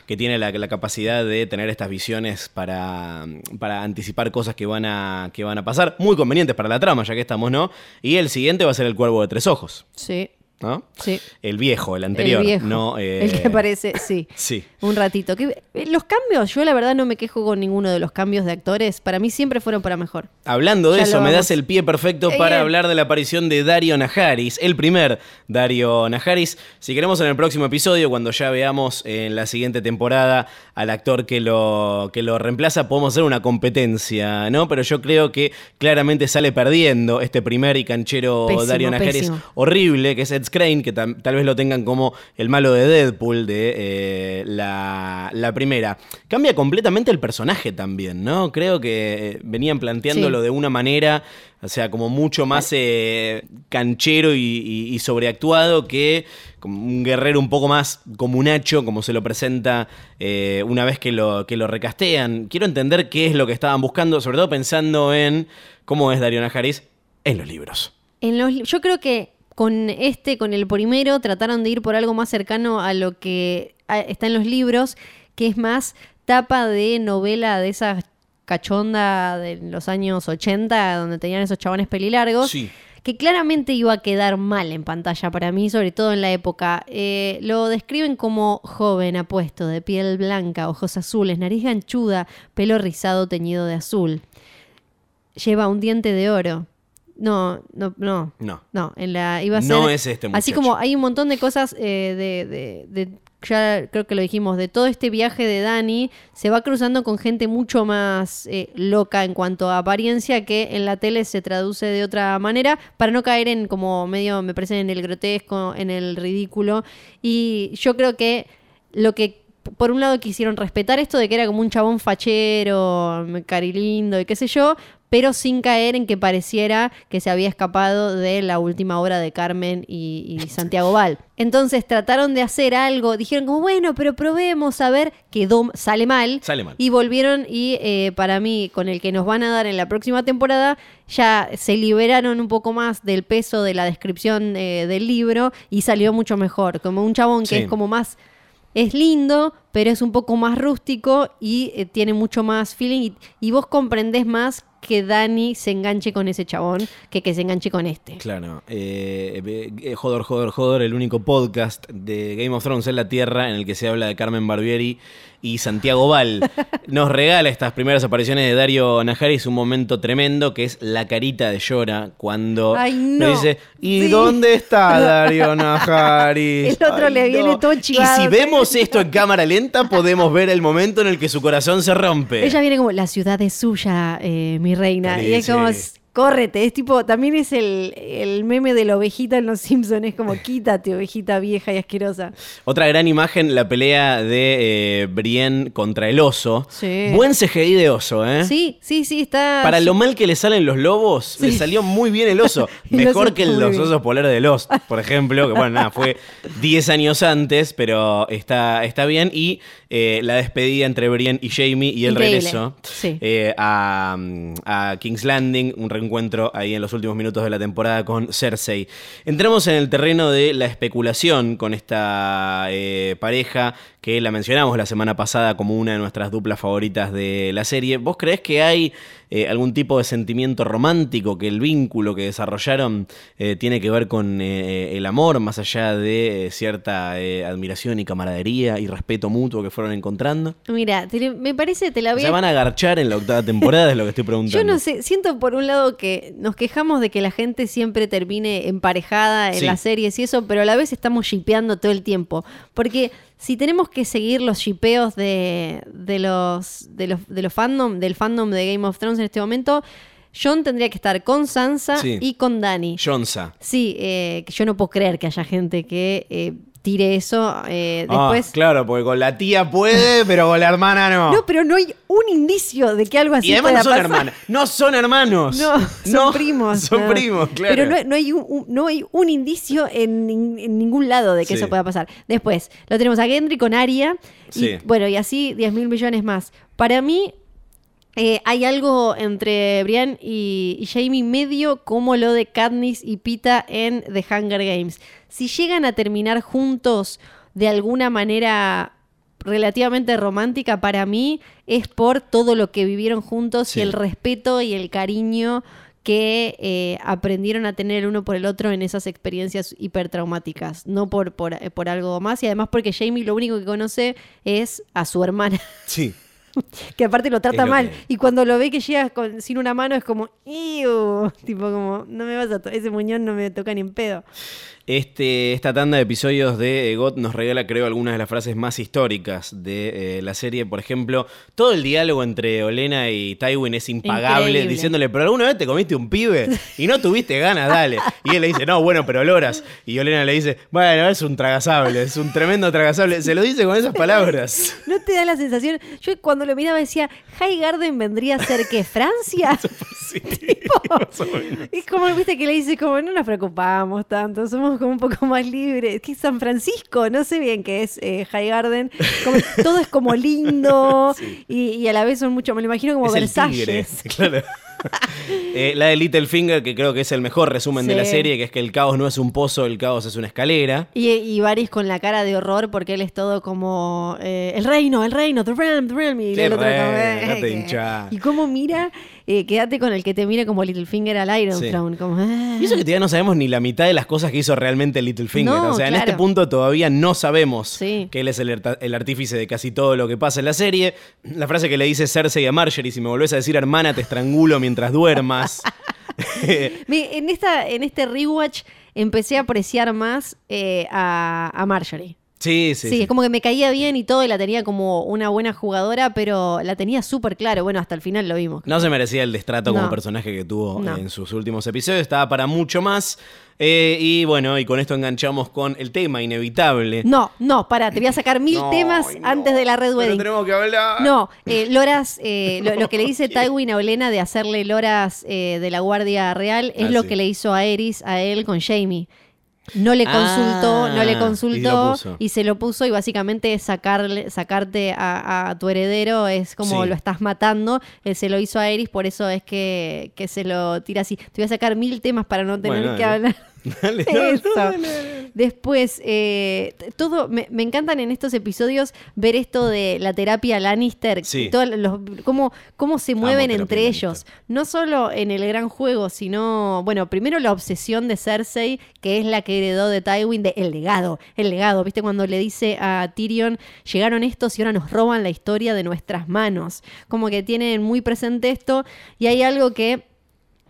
que tiene la, la capacidad de tener estas visiones para, para anticipar cosas que van, a, que van a pasar. Muy convenientes para la trama, ya que estamos, ¿no? Y el siguiente va a ser el Cuervo de Tres Ojos, Sí, ¿no? sí. El viejo, el anterior, el viejo. no... eh, El que aparece, sí. Sí. Un ratito. Que, eh, los cambios, yo la verdad no me quejo con ninguno de los cambios de actores. Para mí siempre fueron para mejor. Hablando de Ya eso, me das el pie perfecto Eh, para eh. hablar de la aparición de Dario Najaris, el primer Dario Najaris. Si queremos en el próximo episodio, cuando ya veamos en la siguiente temporada al actor que lo, que lo reemplaza, podemos hacer una competencia, ¿no? Pero yo creo que claramente sale perdiendo este primer y canchero Pésimo, Dario Najaris pésimo. horrible, que es Ed Skrein, que tam- tal vez lo tengan como el malo de Deadpool de eh, la, la primera. Cambia completamente el personaje también, ¿no? Creo que eh, venían planteándolo Sí. de una manera, o sea, como mucho más eh, canchero y, y- y sobreactuado que un guerrero un poco más comunacho, como se lo presenta eh, una vez que lo, que lo recastean. Quiero entender qué es lo que estaban buscando, sobre todo pensando en cómo es Dario Najaris en los libros. En los, yo creo que con este, con el primero, trataron de ir por algo más cercano a lo que está en los libros, que es más tapa de novela de esa cachonda de los años 80, donde tenían esos chabones pelilargos. Sí. que claramente iba a quedar mal en pantalla para mí, sobre todo en la época. Eh, lo describen como joven, apuesto, de piel blanca, ojos azules, nariz ganchuda, pelo rizado teñido de azul. Lleva un diente de oro. No, no, no. No. No, en la iba a ser. No es este Así muchacho. como hay un montón de cosas eh, de, de- de- Ya creo que lo dijimos, de todo este viaje de Dani, se va cruzando con gente mucho más eh, loca en cuanto a apariencia que en la tele se traduce de otra manera, para no caer en como medio, me parece, en el grotesco, en el ridículo. Y yo creo que lo que por un lado quisieron respetar esto de que era como un chabón fachero, carilindo y qué sé yo, pero sin caer en que pareciera que se había escapado de la última obra de Carmen y, y Santiago Val. Entonces trataron de hacer algo, dijeron como, bueno, pero probemos a ver, quedó, sale mal. Sale mal. Y volvieron y eh, para mí, con el que nos van a dar en la próxima temporada, ya se liberaron un poco más del peso de la descripción eh, del libro y salió mucho mejor. Como un chabón que Sí. es como más... Es lindo, pero es un poco más rústico y eh, tiene mucho más feeling. Y, y vos comprendés más que Dani se enganche con ese chabón que que se enganche con este. Claro. Eh, eh, Jodor, Jodor, Jodor, el único podcast de Game of Thrones en la Tierra en el que se habla de Carmen Barbieri y Santiago Val. Nos regala estas primeras apariciones de Dario Najaris un momento tremendo que es la carita de llora cuando Ay, nos no. dice ¿Y Sí. dónde está Dario Najaris? El otro le viene todo Y chivado. si vemos esto en cámara lenta podemos ver el momento en el que su corazón se rompe. Ella viene como, la ciudad es suya, eh, mi reina. Y es como, córrete. Es tipo, también es el, el meme de la ovejita en Los Simpsons. Es como, quítate, ovejita vieja y asquerosa. Otra gran imagen, la pelea de eh, Brienne contra el oso. Sí. Buen CGI de oso, ¿eh? Sí, sí, sí, está... Para lo mal que le salen los lobos, le salió muy bien el oso. El Mejor oso que los osos polares de Lost, por ejemplo. Que bueno, nada, fue 10 años antes, pero está, está bien. Y eh, la despedida entre Brienne y Jamie y el Increíble. regreso Sí. eh, a, mm, a King's Landing, un reencuentro ahí en los últimos minutos de la temporada con Cersei. Entramos en el terreno de la especulación con esta eh, pareja que la mencionamos la semana pasada como una de nuestras duplas favoritas de la serie. ¿Vos creés que hay eh, algún tipo de sentimiento romántico, que el vínculo que desarrollaron eh, tiene que ver con eh, el amor, más allá de cierta admiración y camaradería y respeto mutuo que fueron encontrando? Mira, te- me parece, te la voy sea, a... van a agarchar en la octava temporada, es lo que estoy preguntando. Yo no sé, siento por un lado que nos quejamos de que la gente siempre termine emparejada en Sí. las series y eso, pero a la vez estamos shipeando todo el tiempo. Porque si tenemos que seguir los shipeos de, de los de los de los fandom, del fandom de Game of Thrones en este momento, John tendría que estar con Sansa Sí. y con Dani. Jonsa. Sí, eh, que yo no puedo creer que haya gente que eh, tire eso. eh, después. Ah, claro, porque con la tía puede, pero con la hermana no. No, pero no hay un indicio de que algo así y además pueda no son hermanos. No son hermanos. No, son primos. Son no. primos, claro. Pero no, no hay un, no hay un indicio en, nin- en ningún lado de que Sí. eso pueda pasar. Después, lo tenemos a Gendry con Arya. Y, Sí. Bueno, y así 10 mil millones más. Para mí, eh, hay algo entre Brian y, y Jamie medio como lo de Katniss y Pita en The Hunger Games. Si llegan a terminar juntos de alguna manera relativamente romántica para mí es por todo lo que vivieron juntos Sí. y el respeto y el cariño que eh, aprendieron a tener el uno por el otro en esas experiencias hipertraumáticas, no por, por, eh, por algo más y además porque Jamie lo único que conoce es a su hermana Sí. que aparte lo trata mal. que- Y cuando lo ve que llega con- sin una mano es como, "Iu", Tipo como, no me vas a ese muñón no me toca ni en pedo. Este, esta tanda de episodios de eh, GOT nos regala, creo, algunas de las frases más históricas de eh, la serie. Por ejemplo, todo el diálogo entre Olena y Tywin es impagable, Increíble. diciéndole, pero alguna vez te comiste un pibe y no tuviste ganas, dale. Y él le dice, no, bueno, pero loras. Y Olena le dice, bueno, es un tragasable, es un tremendo tragasable. Se lo dice con esas palabras. ¿No te da la sensación? Yo cuando lo miraba decía, High Garden vendría a ser que Francia. Sí, Tipo, es como, viste, que le dice como, no nos preocupamos tanto, somos como un poco más libres. Que San Francisco, no sé bien qué es eh, High Garden. Como- todo es como lindo y, y a la vez son mucho, me lo imagino como Es el tigre, Versalles. claro. Eh, la de Littlefinger, que creo que es el mejor resumen de la serie, que es que el caos no es un pozo, el caos es una escalera. Y, y Varys con la cara de horror porque él es todo como eh, el reino, el reino, the realm, the realm. Y el otro como, eh. Y cómo mira, eh, quédate con el que te mira como Littlefinger al Iron Sí. Throne. Como, ah. Y eso que todavía no sabemos ni la mitad de las cosas que hizo realmente Littlefinger. No, o sea, en este punto todavía no sabemos Sí. que él es el, artífice de casi todo lo que pasa en la serie. La frase que le dice Cersei a Marjorie, si me volvés a decir hermana, te estrangulo mientras duermas. En, esta, en este rewatch empecé a apreciar más eh, a, a Marjorie. Sí, Sí, sí. sí. es como que me caía bien y todo y la tenía como una buena jugadora, pero la tenía súper claro. Bueno, hasta el final lo vimos. No se merecía el destrato como No. personaje que tuvo No. en sus últimos episodios. Estaba para mucho más. Eh, y bueno, y con esto enganchamos con el tema inevitable. No, no, pará, te voy a sacar mil No, temas no, antes de la Red Wedding. tenemos que hablar. No, eh, Loras, eh, lo, lo que le dice Tywin a Olena de hacerle Loras eh, de la Guardia Real es Ah, lo sí. que le hizo a Eris a él con Jamie. No le Ah, consultó, no le lo consultó y, se lo puso y básicamente sacarle, sacarte a, a tu heredero es como Sí. lo estás matando. Él se lo hizo a Eris, por eso es que, que se lo tira así. Te voy a sacar mil temas para no tener Bueno, que hablar. Dale, dale, dale. Después, eh, todo, me, me encantan en estos episodios ver esto de la terapia Lannister, Sí. los- cómo, cómo se mueven entre Lannister. ellos. No solo en el gran juego, sino, bueno, primero la obsesión de Cersei, que es la que heredó de Tywin, de el legado, el legado, ¿viste? Cuando le dice a Tyrion, llegaron estos y ahora nos roban la historia de nuestras manos. Como que tienen muy presente esto y hay algo que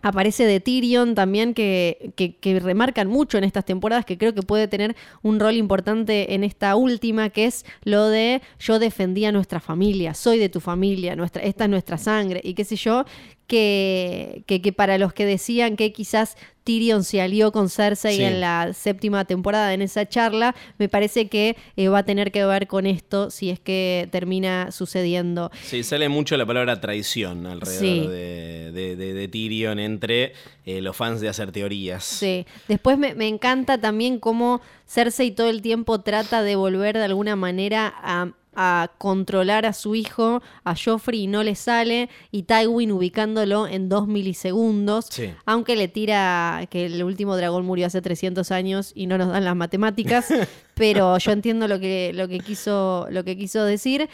Aparece de Tyrion también, que, que, remarcan mucho en estas temporadas, que creo que puede tener un rol importante en esta última, que es lo de yo defendí a nuestra familia, soy de tu familia, nuestra, esta es nuestra sangre, y qué sé yo, que, que para los que decían que quizás Tyrion se alió con Cersei Sí. en la séptima temporada en esa charla, me parece que eh, va a tener que ver con esto si es que termina sucediendo. Sí, sale mucho la palabra traición alrededor Sí. de, de- de- de Tyrion entre eh, los fans de hacer teorías. Sí. Después me, me encanta también cómo Cersei todo el tiempo trata de volver de alguna manera a, a controlar a su hijo, a Joffrey, y no le sale, y Tywin ubicándolo en dos milisegundos, Sí. aunque le tira que el último dragón murió hace 300 años y no nos dan las matemáticas, pero yo entiendo lo que, lo que, quiso, lo que quiso decir.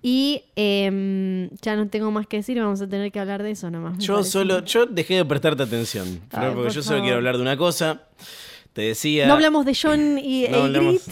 Y em, ya no tengo más que decir, vamos a tener que hablar de eso nomás. Yo parece. solo, yo dejé de prestarte atención, Ay, porque por yo solo favor. quiero hablar de una cosa. Te decía. No hablamos de John y No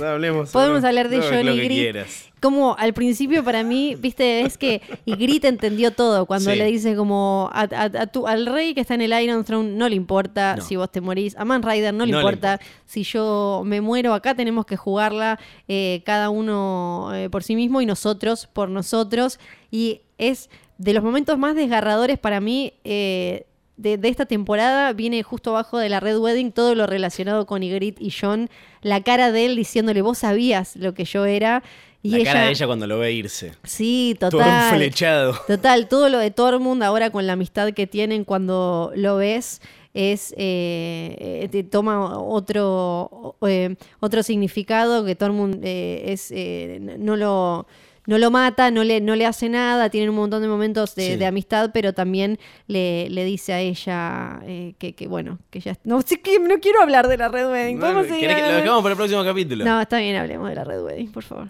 hablemos, Podemos hablar de John lo y que Ygritte. quieras. Como al principio para mí, viste, es que Ygritte entendió todo cuando Sí. le dice como a, a- a tu- al rey que está en el Iron Throne no le importa No. si vos te morís, a Man Rider no le No le importa si yo me muero, acá tenemos que jugarla eh, cada uno eh, por sí mismo y nosotros por nosotros. Y es de los momentos más desgarradores para mí eh, de, de esta temporada. Viene justo abajo de la Red Wedding todo lo relacionado con Ygritte y John, la cara de él diciéndole vos sabías lo que yo era y la ella, cara de ella cuando lo ve irse. sí, Todo total. flechado. Total, todo lo de Tormund ahora con la amistad que tienen cuando lo ves es eh, eh, te toma otro eh, otro significado que Tormund eh, es eh, no lo no lo mata, no le, no le hace nada, tienen un montón de momentos de, Sí. de amistad, pero también le, le dice a ella eh, que, que, bueno, que ya... No no quiero hablar de la Red Wedding. No, ¿Podemos ¿querés seguir que- lo dejamos para el próximo capítulo. No, está bien, hablemos de la Red Wedding, por favor.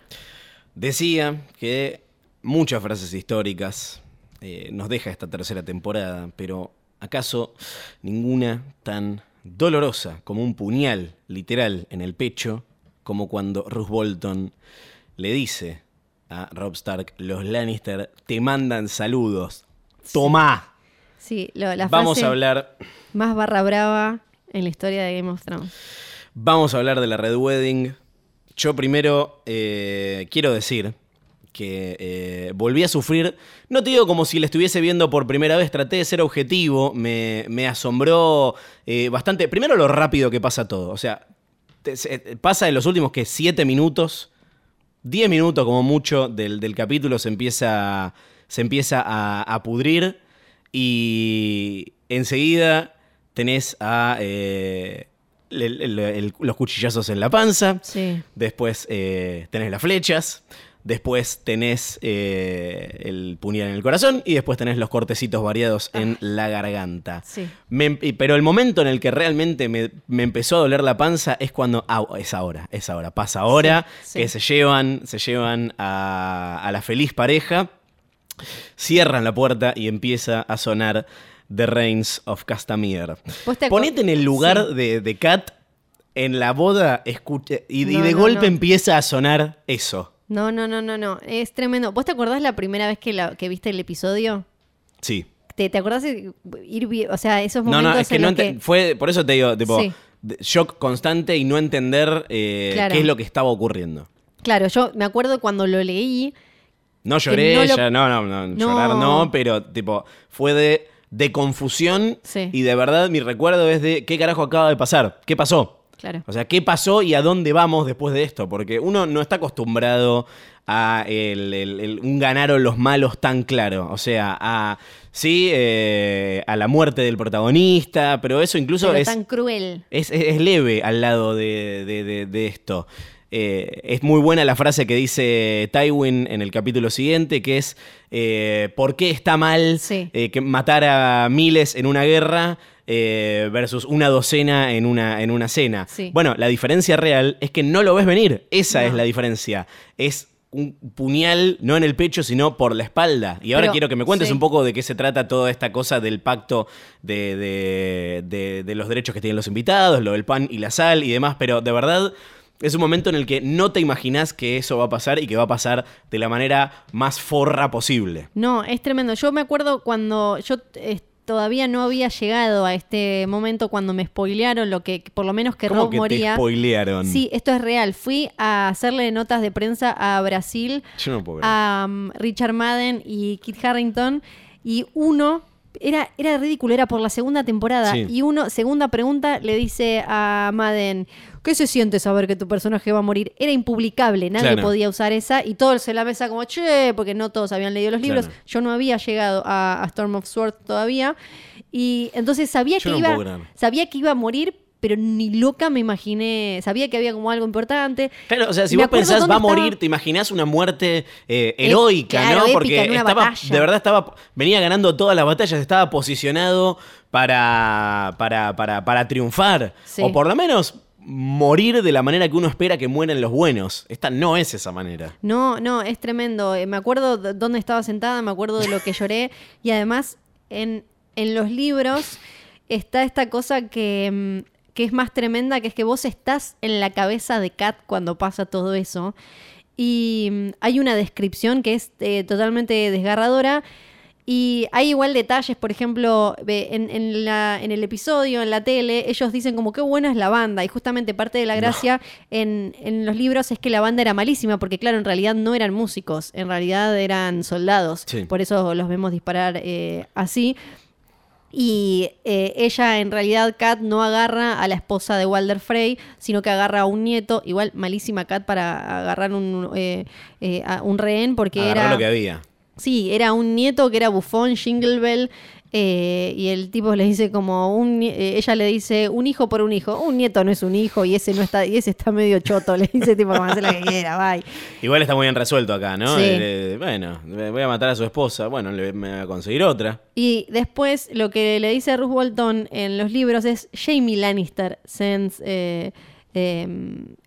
Decía que muchas frases históricas eh, nos deja esta tercera temporada, pero ¿acaso ninguna tan dolorosa como un puñal literal en el pecho, como cuando Ruth Bolton le dice a Rob Stark, los Lannister te mandan saludos, tomá. Sí, lo- la Vamos frase a hablar más barra brava en la historia de Game of Thrones. Vamos a hablar de la Red Wedding. Yo primero eh, quiero decir que eh, volví a sufrir, no te digo como si la estuviese viendo por primera vez, traté de ser objetivo, me, asombró eh, bastante, primero lo rápido que pasa todo, o sea, pasa en los últimos que 7 minutos, 10 minutos como mucho del, del capítulo se empieza, se empieza a, pudrir y enseguida tenés a el- el- el- los cuchillazos en la panza, Sí. después eh, tenés las flechas, después tenés eh, el puñal en el corazón y después tenés los cortecitos variados en la garganta. Sí. Me- y- pero el momento en el que realmente me, me empezó a doler la panza es cuando. Ah, es ahora, es ahora. Pasa ahora. Sí. Que se llevan, se llevan a, a la feliz pareja. Cierran la puerta y empieza a sonar The Reigns of Castamere. ¿Vos te acu- Ponete en el lugar Sí. de, de Kat en la boda escucha, y, y No, de no, golpe no. empieza a sonar eso. No, no, no, no, no. Es tremendo. ¿Vos te acordás la primera vez que, la, que viste el episodio? Sí. ¿Te, te acordás de ir O sea, esos No, momentos no, es que en no ente- fue por eso te digo, tipo, Sí. shock constante y no entender eh, Claro. qué es lo que estaba ocurriendo. Claro, yo me acuerdo cuando lo leí. No lloré, no lo- ya, no, no, no, No. llorar no, pero tipo, fue de, de confusión Sí. y de verdad mi recuerdo es de qué carajo acaba de pasar, qué pasó. Claro. O sea, ¿qué pasó y a dónde vamos después de esto? Porque uno no está acostumbrado a el- el- el- un ganaron los malos tan claro. O sea, a sí, eh, a la muerte del protagonista, pero eso incluso Pero es, tan cruel. es, es- es leve al lado de, de- de- de esto. Eh, es muy buena la frase que dice Tywin en el capítulo siguiente, que es eh, ¿por qué está mal Sí. eh, que matar a miles en una guerra versus una docena en una, en una cena? Sí. Bueno, la diferencia real es que no lo ves venir. Esa No. es la diferencia. Es un puñal no en el pecho, sino por la espalda. Y ahora Pero, quiero que me cuentes sí. un poco de qué se trata toda esta cosa del pacto de, de- de- de los derechos que tienen los invitados, lo del pan y la sal y demás, pero de verdad es un momento en el que no te imaginas que eso va a pasar y que va a pasar de la manera más forra posible. No, es tremendo. Yo me acuerdo cuando yo eh, todavía no había llegado a este momento cuando me spoilearon lo que, por lo menos que ¿Cómo Rob que te moría. spoilearon? Sí, esto es real. Fui a hacerle notas de prensa a Brasil, Yo no puedo a um, Richard Madden y Kit Harrington, y uno. Era, era ridículo, era por la segunda temporada. Sí. Y uno, segunda pregunta, le dice a Madden, ¿qué se siente saber que tu personaje va a morir? Era impublicable, nadie Claro. podía usar esa. Y todos en la mesa como, che, porque no todos habían leído los libros. Claro. Yo no había llegado a, a Storm of Swords todavía. Y entonces sabía Yo que no iba, sabía que iba a morir, pero ni loca me imaginé. Sabía que había como algo importante. Claro, o sea, si Me vos pensás va a morir, estaba- te imaginás una muerte eh, heroica, claro, ¿no? Porque estaba, batalla. de verdad estaba, venía ganando todas las batallas, estaba posicionado para, para, para, para triunfar. Sí. O por lo menos morir de la manera que uno espera que mueran los buenos. Esta no es esa manera. No, no, es tremendo. Eh, Me acuerdo de dónde estaba sentada, me acuerdo de lo que lloré. Y además, en, en los libros está esta cosa que, mm, que es más tremenda, que es que vos estás en la cabeza de Kat cuando pasa todo eso. Y mm, hay una descripción que es eh, totalmente desgarradora. Y hay igual detalles, por ejemplo, en, en la- en el episodio, en la tele, ellos dicen como qué buena es la banda. Y justamente parte de la gracia en, en los libros es que la banda era malísima, porque claro, en realidad no eran músicos, en realidad eran soldados. Sí. Por eso los vemos disparar eh, así. Y eh, ella, en realidad, Kat no agarra a la esposa de Walder Frey, sino que agarra a un nieto, igual malísima Kat para agarrar un, eh, eh, a un rehén, porque Agarró era... lo que había. Sí, era un nieto que era bufón, Jingle Bell, eh, y el tipo le dice como un, eh, ella le dice un hijo por un hijo, un nieto no es un hijo y ese no está, y ese está medio choto, le dice tipo, hacer lo que quiera, bye. Igual está muy bien resuelto acá, ¿no? Sí. Eh, bueno, voy a matar a su esposa. Bueno, le, me voy a conseguir otra. Y después lo que le dice Ruth Bolton en los libros es Jamie Lannister sends eh, eh,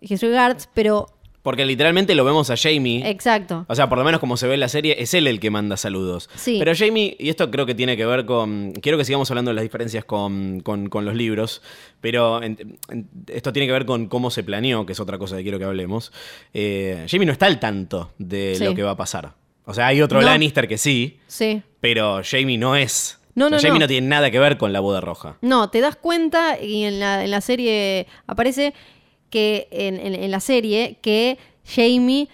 his regards, pero Porque literalmente lo vemos a Jamie. exacto. O sea, por lo menos como se ve en la serie, es él el que manda saludos. Sí. Pero Jamie, y esto creo que tiene que ver con. Quiero que sigamos hablando de las diferencias con, con- con los libros, pero en- en- esto tiene que ver con cómo se planeó, que es otra cosa que quiero que hablemos. Eh, Jamie no está al tanto de Sí. lo que va a pasar. O sea, hay otro No. Lannister que sí, Sí. pero Jamie no es. No, O sea, no, Jamie no. no tiene nada que ver con la boda roja. No, te das cuenta y en la, en la serie aparece que en, la serie que Jamie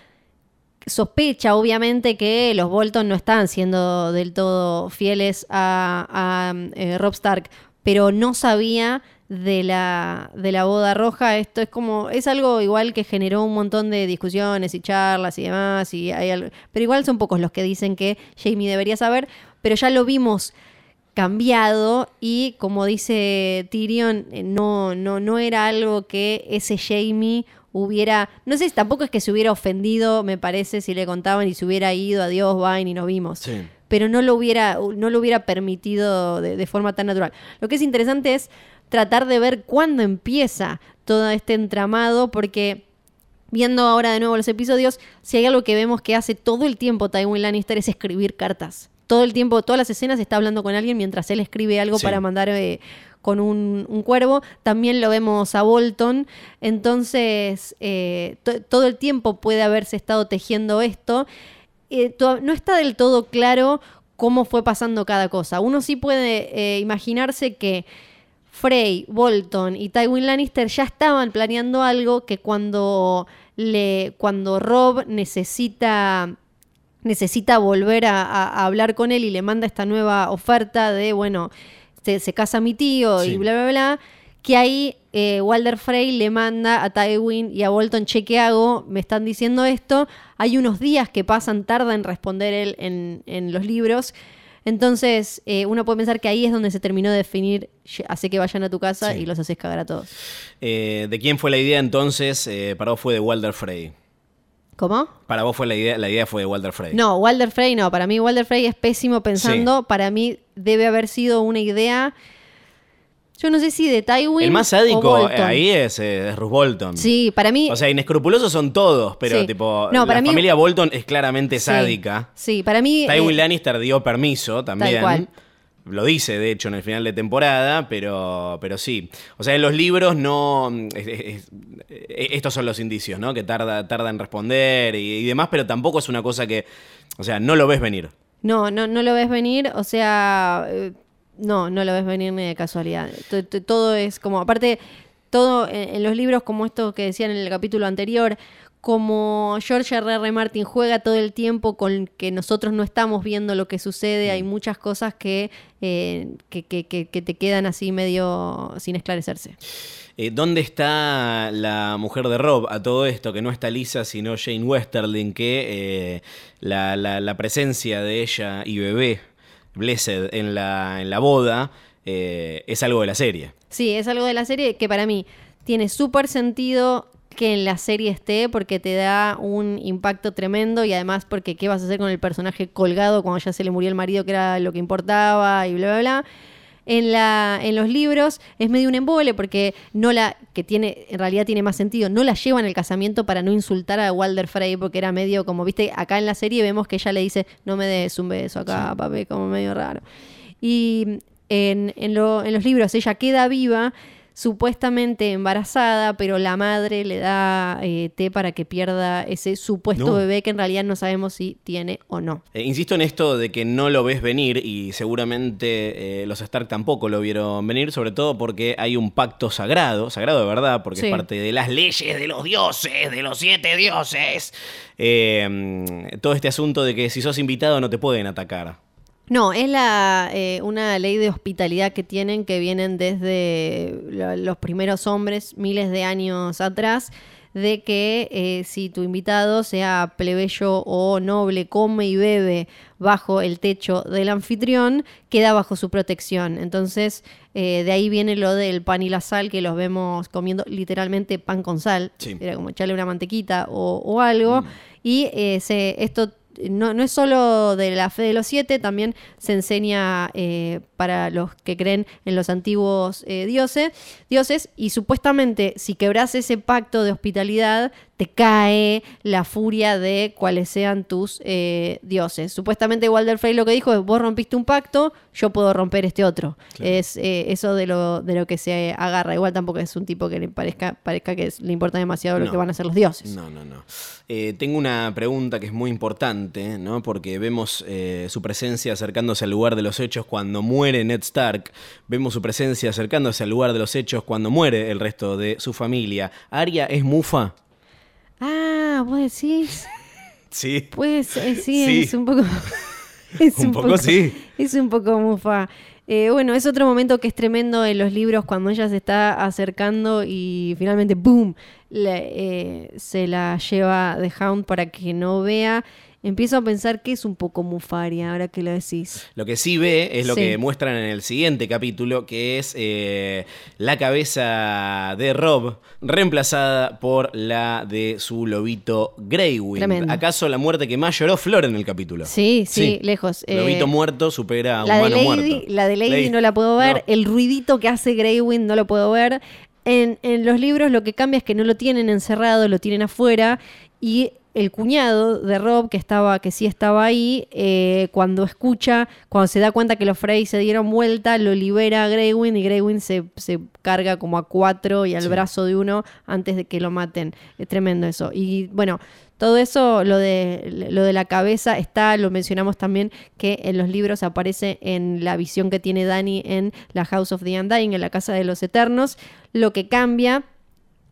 sospecha obviamente que los Bolton no están siendo del todo fieles a, a, eh, Rob Stark, pero no sabía de la, de la boda roja. Esto es como, es algo igual que generó un montón de discusiones y charlas y demás, y hay pero igual son pocos los que dicen que Jamie debería saber, pero ya lo vimos cambiado y como dice Tyrion, eh, no, no, no era algo que ese Jamie hubiera, no sé, tampoco es que se hubiera ofendido, me parece, si le contaban y se hubiera ido, adiós, bye, y nos vimos. Sí. Pero no lo hubiera, no lo hubiera permitido de, de forma tan natural. Lo que es interesante es tratar de ver cuándo empieza todo este entramado, porque viendo ahora de nuevo los episodios, si hay algo que vemos que hace todo el tiempo Tywin Lannister es escribir cartas. Todo el tiempo, todas las escenas está hablando con alguien mientras él escribe algo Sí. para mandar eh, con un, un cuervo. También lo vemos a Bolton. Entonces, eh, to- todo el tiempo puede haberse estado tejiendo esto. Eh, no está del todo claro cómo fue pasando cada cosa. Uno sí puede imaginarse que Frey, Bolton y Tywin Lannister ya estaban planeando algo que cuando le cuando Rob necesita necesita volver a, hablar con él y le manda esta nueva oferta de bueno se, se casa mi tío Sí. y bla bla bla que ahí eh, Walder Frey le manda a Tywin y a Bolton che qué hago me están diciendo esto hay unos días que pasan tarda en responder él en, en los libros entonces, eh, uno puede pensar que ahí es donde se terminó de definir, "Ye- hace que vayan a tu casa Sí. y los haces cagar a todos. Eh, ¿De quién fue la idea entonces? Eh, para vos fue de Walder Frey. ¿Cómo? Para vos fue la idea, la idea fue de Walder Frey. No, Walder Frey no. Para mí Walder Frey es pésimo pensando. Para mí debe haber sido una idea, yo no sé si de Tywin El más sádico Bolton. ahí es, eh, es Ruth Bolton. Sí, para mí... O sea, inescrupulosos son todos, pero Sí. tipo, No, la para mí- familia Bolton es claramente sádica. Sí, para mí... Tywin eh, Lannister dio permiso también. cual. Lo dice, de hecho, en el final de temporada, pero, pero sí. O sea, en los libros no... es- estos son los indicios, ¿no? Que tarda, tarda en responder y, demás, pero tampoco es una cosa que... O sea, no lo ves venir. No, no, no lo ves venir. O sea, eh, no, no lo ves venir ni de casualidad. Todo es como, aparte, todo en, en los libros como estos que decían en el capítulo anterior, como George R. R. Martin juega todo el tiempo con que nosotros no estamos viendo lo que sucede, hay muchas cosas que, eh, que, que- te quedan así medio sin esclarecerse. Eh, ¿Dónde está la mujer de Rob a todo esto? Que no está Lisa, sino Jane Westerling, que eh, la, la- la presencia de ella y bebé, Blessed, en la, en la boda, es algo de la serie. Sí, es algo de la serie que para mí tiene súper sentido que en la serie esté porque te da un impacto tremendo y además porque qué vas a hacer con el personaje colgado cuando ya se le murió el marido que era lo que importaba y bla bla bla. En, la, en los libros es medio un embole porque no la, que tiene, en realidad tiene más sentido, no la llevan al casamiento para no insultar a Walder Frey porque era medio como, viste, acá en la serie vemos que ella le dice, no me des un beso acá, papi, como medio raro. Y en, en lo- en los libros ella queda viva, supuestamente embarazada, pero la madre le da eh, té para que pierda ese supuesto No. bebé que en realidad no sabemos si tiene o no. Eh, insisto en esto de que no lo ves venir y seguramente eh, los Stark tampoco lo vieron venir, sobre todo porque hay un pacto sagrado, sagrado de verdad, porque Sí. es parte de las leyes de los dioses, de los siete dioses. Todo este asunto de que si sos invitado no te pueden atacar. No, es la, eh, una ley de hospitalidad que tienen que vienen desde los primeros hombres, miles de años atrás, de que eh, si tu invitado, sea plebeyo o noble, come y bebe bajo el techo del anfitrión, queda bajo su protección. Entonces, eh, de ahí viene lo del pan y la sal, que los vemos comiendo literalmente pan con sal. Sí. Era como echarle una mantequita o, o algo. Y eh, se- esto no, no es solo de la fe de los siete, también se enseña eh, para los que creen en los antiguos eh, dioses, dioses, y supuestamente si quebras ese pacto de hospitalidad, te cae la furia de cuáles sean tus eh, dioses. Supuestamente Walder Frey lo que dijo es, vos rompiste un pacto, yo puedo romper este otro. Es eh, eso de lo, de lo que se agarra. Igual tampoco es un tipo que le parezca, parezca que le importa demasiado lo que van a hacer los dioses. No, no, no. Eh, tengo una pregunta que es muy importante, ¿no? Porque vemos su presencia acercándose al lugar de los hechos cuando muere Ned Stark. Vemos su presencia acercándose al lugar de los hechos cuando muere el resto de su familia. ¿Arya es mufa? Ah, vos decís. Sí. Pues eh, sí, Sí. es un poco. es Un poco sí. Es un poco mufa. Eh, bueno, es otro momento que es tremendo en los libros cuando ella se está acercando y finalmente, ¡boom! le- eh, se la lleva de Hound para que no vea. Empiezo a pensar que es un poco mufaria ahora que lo decís. Lo que sí ve es lo Sí. que muestran en el siguiente capítulo, que es eh, la cabeza de Rob reemplazada por la de su lobito Greywind. Tremendo. ¿Acaso la muerte que más lloró Flor en el capítulo? Sí, sí, lejos. Lobito Eh, muerto supera a La de, humano Lady, muerto. la de Lady Lady- no la puedo ver. No. El ruidito que hace Greywind no lo puedo ver. En, en los libros lo que cambia es que no lo tienen encerrado, lo tienen afuera. Y el cuñado de Rob, que estaba, que sí estaba ahí, eh, cuando escucha, cuando se da cuenta que los Frey se dieron vuelta, lo libera a Greywind y Greywind se, se carga como a cuatro y al Sí. brazo de uno antes de que lo maten. Es tremendo eso. Y bueno, todo eso, lo de, lo de la cabeza, está, lo mencionamos también, que en los libros aparece en la visión que tiene Dani en la House of the Undying, en la Casa de los Eternos. Lo que cambia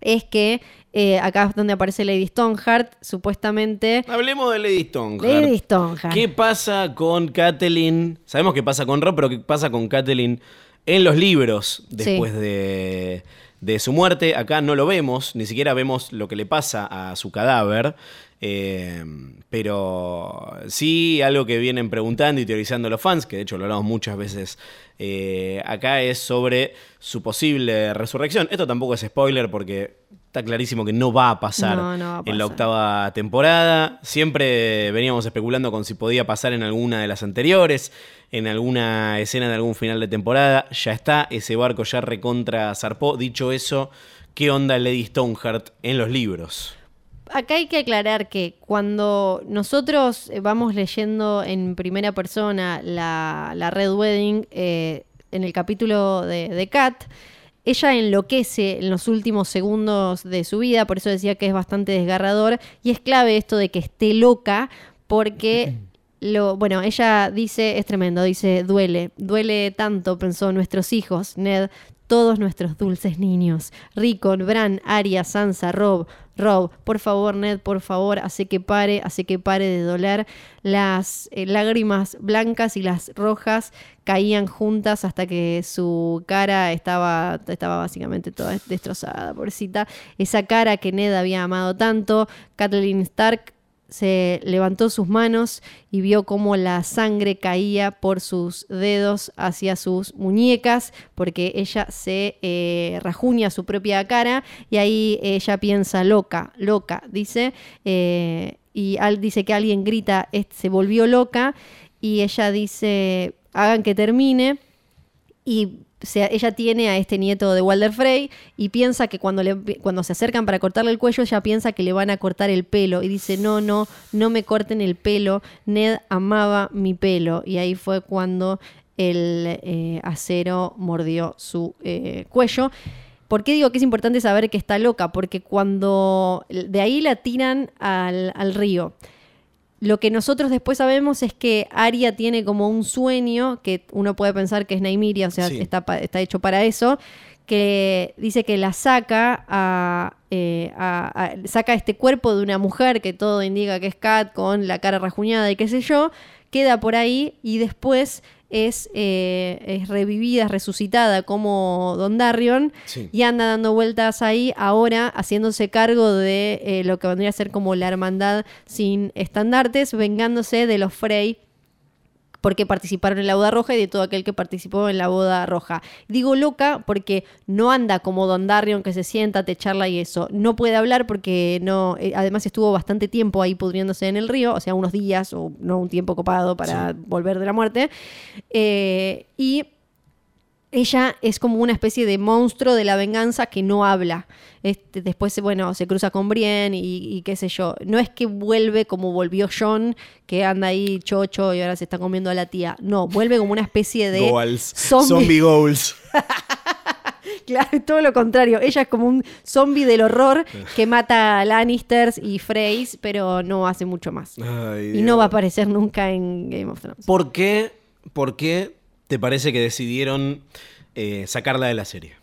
es que eh, acá es donde aparece Lady Stoneheart, supuestamente. Hablemos de Lady Stoneheart. Lady Stoneheart. ¿Qué pasa con Catelyn? Sabemos qué pasa con Rob, pero ¿qué pasa con Catelyn en los libros después de, de su muerte? Acá no lo vemos, ni siquiera vemos lo que le pasa a su cadáver. eh, pero sí algo que vienen preguntando y teorizando los fans, que de hecho lo hablamos muchas veces eh, acá, es sobre su posible resurrección. Esto tampoco es spoiler porque está clarísimo que no va a pasar, No, no va a en la octava temporada. Siempre veníamos especulando con si podía pasar en alguna de las anteriores, en alguna escena de algún final de temporada. Ya está, ese barco ya recontra zarpó. Dicho eso, ¿qué onda Lady Stoneheart en los libros? Acá hay que aclarar que cuando nosotros eh, vamos leyendo en primera persona la, la Red Wedding, eh, en el capítulo de, de Kat, ella enloquece en los últimos segundos de su vida, por eso decía que es bastante desgarrador, y es clave esto de que esté loca, porque lo, bueno, ella dice, es tremendo, dice, duele, duele tanto, pensó nuestros hijos, Ned, todos nuestros dulces niños. Rickon, Bran, Arya, Sansa, Rob, Rob, por favor, Ned, por favor, hace que pare, hace que pare de doler. Las eh, lágrimas blancas y las rojas caían juntas hasta que su cara estaba, estaba básicamente toda destrozada, pobrecita. Esa cara que Ned había amado tanto. Kathleen Stark se levantó sus manos y vio cómo la sangre caía por sus dedos hacia sus muñecas, porque ella se eh, rajuña su propia cara y ahí ella piensa loca, loca, dice, eh, y al, dice que alguien grita, se volvió loca, y ella dice, hagan que termine, y ella tiene a este nieto de Walder Frey y piensa que cuando, cuando se acercan para cortarle el cuello, ella piensa que le van a cortar el pelo y dice, no, no, no me corten el pelo, Ned amaba mi pelo. Y ahí fue cuando el eh, acero mordió su eh, cuello. ¿Por qué digo que es importante saber que está loca? Porque cuando de ahí la tiran al, al río. Lo que nosotros después sabemos es que Aria tiene como un sueño, que uno puede pensar que es Naimiria, o sea, está, está, hecho para eso, que dice que la saca a, eh, saca este cuerpo de una mujer que todo indica que es Kat con la cara rajuñada y qué sé yo, queda por ahí y después es, eh, es revivida, es resucitada como Don Darion y anda dando vueltas ahí ahora haciéndose cargo de eh, lo que vendría a ser como la hermandad sin estandartes, vengándose de los Frey porque participaron en la boda roja y de todo aquel que participó en la boda roja. Digo loca porque no anda como Don Darion que se sienta, te charla y eso. No puede hablar porque no, eh, además estuvo bastante tiempo ahí pudriéndose en el río, o sea, unos días o no un tiempo copado para volver de la muerte. Eh, y ella es como una especie de monstruo de la venganza que no habla. Este, después, bueno, se cruza con Brienne y, qué sé yo. No es que vuelve como volvió John, que anda ahí chocho y ahora se está comiendo a la tía. No, vuelve como una especie de zombie, goals. claro, todo lo contrario. Ella es como un zombie del horror que mata a Lannisters y Freys, pero no hace mucho más. y no va a aparecer nunca en Game of Thrones. ¿Por qué? ¿Por qué te parece que decidieron eh, sacarla de la serie?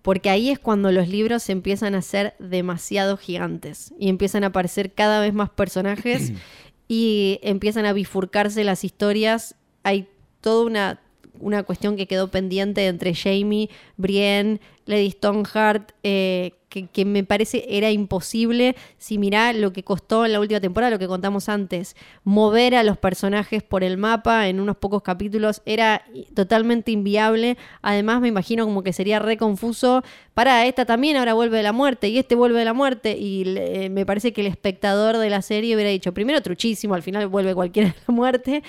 Porque ahí es cuando los libros empiezan a ser demasiado gigantes y empiezan a aparecer cada vez más personajes y empiezan a bifurcarse las historias. Hay toda una, una cuestión que quedó pendiente entre Jamie, Brienne, Lady Stoneheart, eh, que, me parece era imposible si mirá lo que costó en la última temporada, lo que contamos antes, mover a los personajes por el mapa en unos pocos capítulos era totalmente inviable. Además me imagino como que sería re confuso. Para esta también ahora vuelve de la muerte y este vuelve de la muerte y me parece que el espectador de la serie hubiera dicho, primero truchísimo, al final vuelve cualquiera de la muerte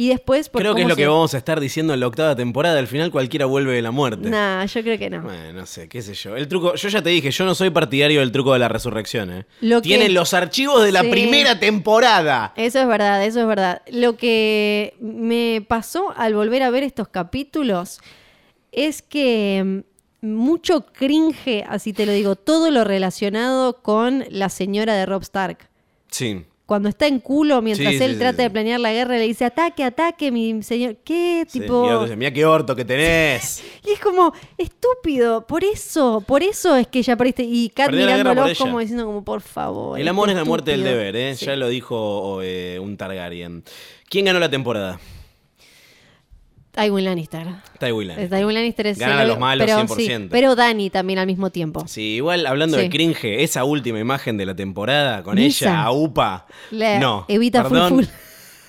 y después... creo que es lo que vamos a estar diciendo en la octava temporada. Al final cualquiera vuelve de la muerte. Nah, yo creo que no. Bueno, no sé, qué sé yo. El truco, yo ya te dije, yo no soy partidario del truco de la resurrección. ¿eh? Tienen los archivos de la primera temporada. Eso es verdad, eso es verdad. Lo que me pasó al volver a ver estos capítulos es que mm, mucho cringe, así te lo digo, todo lo relacionado con la señora de Rob Stark. Sí cuando está en culo mientras él trata de planear la guerra, le dice, ataque, ataque, mi señor. ¿Qué? Tipo... mira qué orto que tenés. y es como, estúpido, por eso, por eso es que ya pariste. Y Kat mirándolo como diciendo como, por favor. El amor es la muerte del deber, ¿eh? Ya lo dijo eh, un Targaryen. ¿Quién ganó la temporada? Tywin Lannister. Tywin Lannister. Tywin Lannister es Gana a los malos pero, 100%. pero Dani también al mismo tiempo. Sí, igual hablando de cringe, esa última imagen de la temporada con ella, a UPA. no. Evita Full,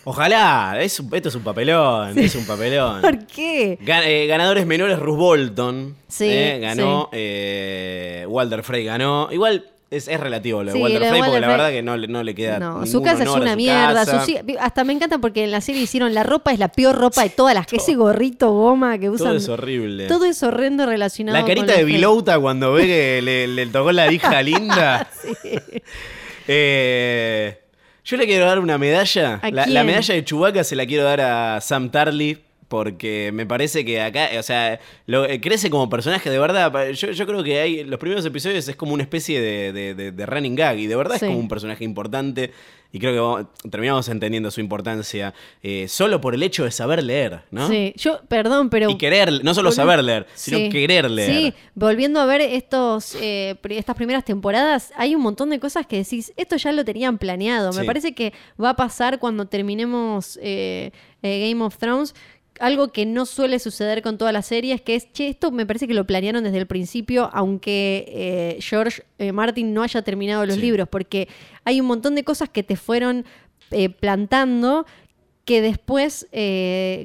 Ojalá, es, esto es un papelón, es un papelón. ¿Por qué? Eh, ganadores menores, Ruth Bolton. Sí. Eh, ganó. Eh, Walter Frey ganó. Igual es, relativo lo de Walter Frey, porque la verdad que no, no le queda. No, su casa es una mierda. hasta me encanta porque en la serie hicieron la ropa, es la peor ropa de todas las que ese gorrito goma que usan. Todo es horrible. Todo es horrendo relacionado La carita de Vilouta cuando ve que le, tocó la hija linda. Eh, yo le quiero dar una medalla. La, medalla de Chewbacca se la quiero dar a Sam Tarly porque me parece que acá, o sea, lo, eh, crece como personaje de verdad. Yo, yo creo que hay los primeros episodios es como una especie de, de- de- de running gag y de verdad Sí. es como un personaje importante y creo que vamos- terminamos entendiendo su importancia eh, solo por el hecho de saber leer, ¿no? Sí, yo, perdón, pero... Y querer, no solo saber leer, sino Sí. querer leer. Sí, volviendo a ver estos, eh, estas primeras temporadas, hay un montón de cosas que decís, esto ya lo tenían planeado. Me parece que va a pasar cuando terminemos eh, eh, Game of Thrones. Algo que no suele suceder con todas las series, que es, che, esto me parece que lo planearon desde el principio, aunque eh, George eh, Martin no haya terminado los Sí. libros, porque hay un montón de cosas que te fueron eh, plantando que después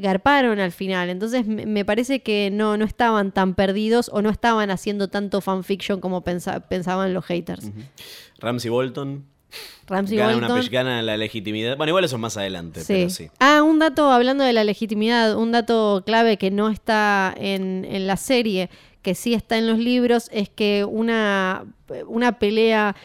garparon al final. Entonces me parece que no, no estaban tan perdidos o no estaban haciendo tanto fanfiction como pensa- pensaban los haters. Ramsey Bolton. Ramsey gana, Bolton. Una, gana la legitimidad. Bueno, igual eso es más adelante, pero sí. Ah, un dato, hablando de la legitimidad, un dato clave que no está en, en la serie, que sí está en los libros, es que una, una pelea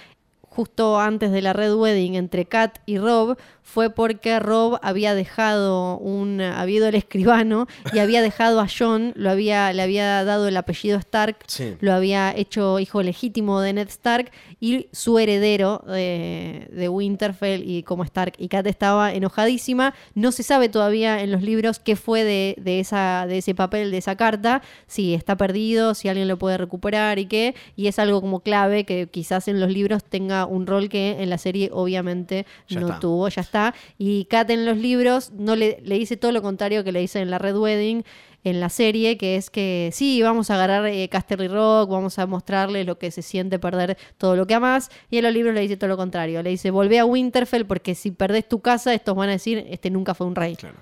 justo antes de la Red Wedding entre Kat y Rob fue porque Rob había dejado un había ido al escribano y había dejado a John, lo había le había dado el apellido Stark, Sí. lo había hecho hijo legítimo de Ned Stark y su heredero de, de Winterfell y como Stark y Kat estaba enojadísima. No se sabe todavía en los libros qué fue de, de esa, de ese papel, de esa carta, si está perdido, si alguien lo puede recuperar y qué. Y es algo como clave que quizás en los libros tenga un rol que en la serie obviamente Ya no está. tuvo, ya está. Y Kat en los libros no le, le dice todo lo contrario que le dice en la Red Wedding en la serie, que es que sí, vamos a agarrar eh, Casterly Rock, vamos a mostrarle lo que se siente perder todo lo que amas. Y en los libros le dice todo lo contrario. Le dice, volvé a Winterfell porque si perdés tu casa, estos van a decir, este nunca fue un rey. Claro.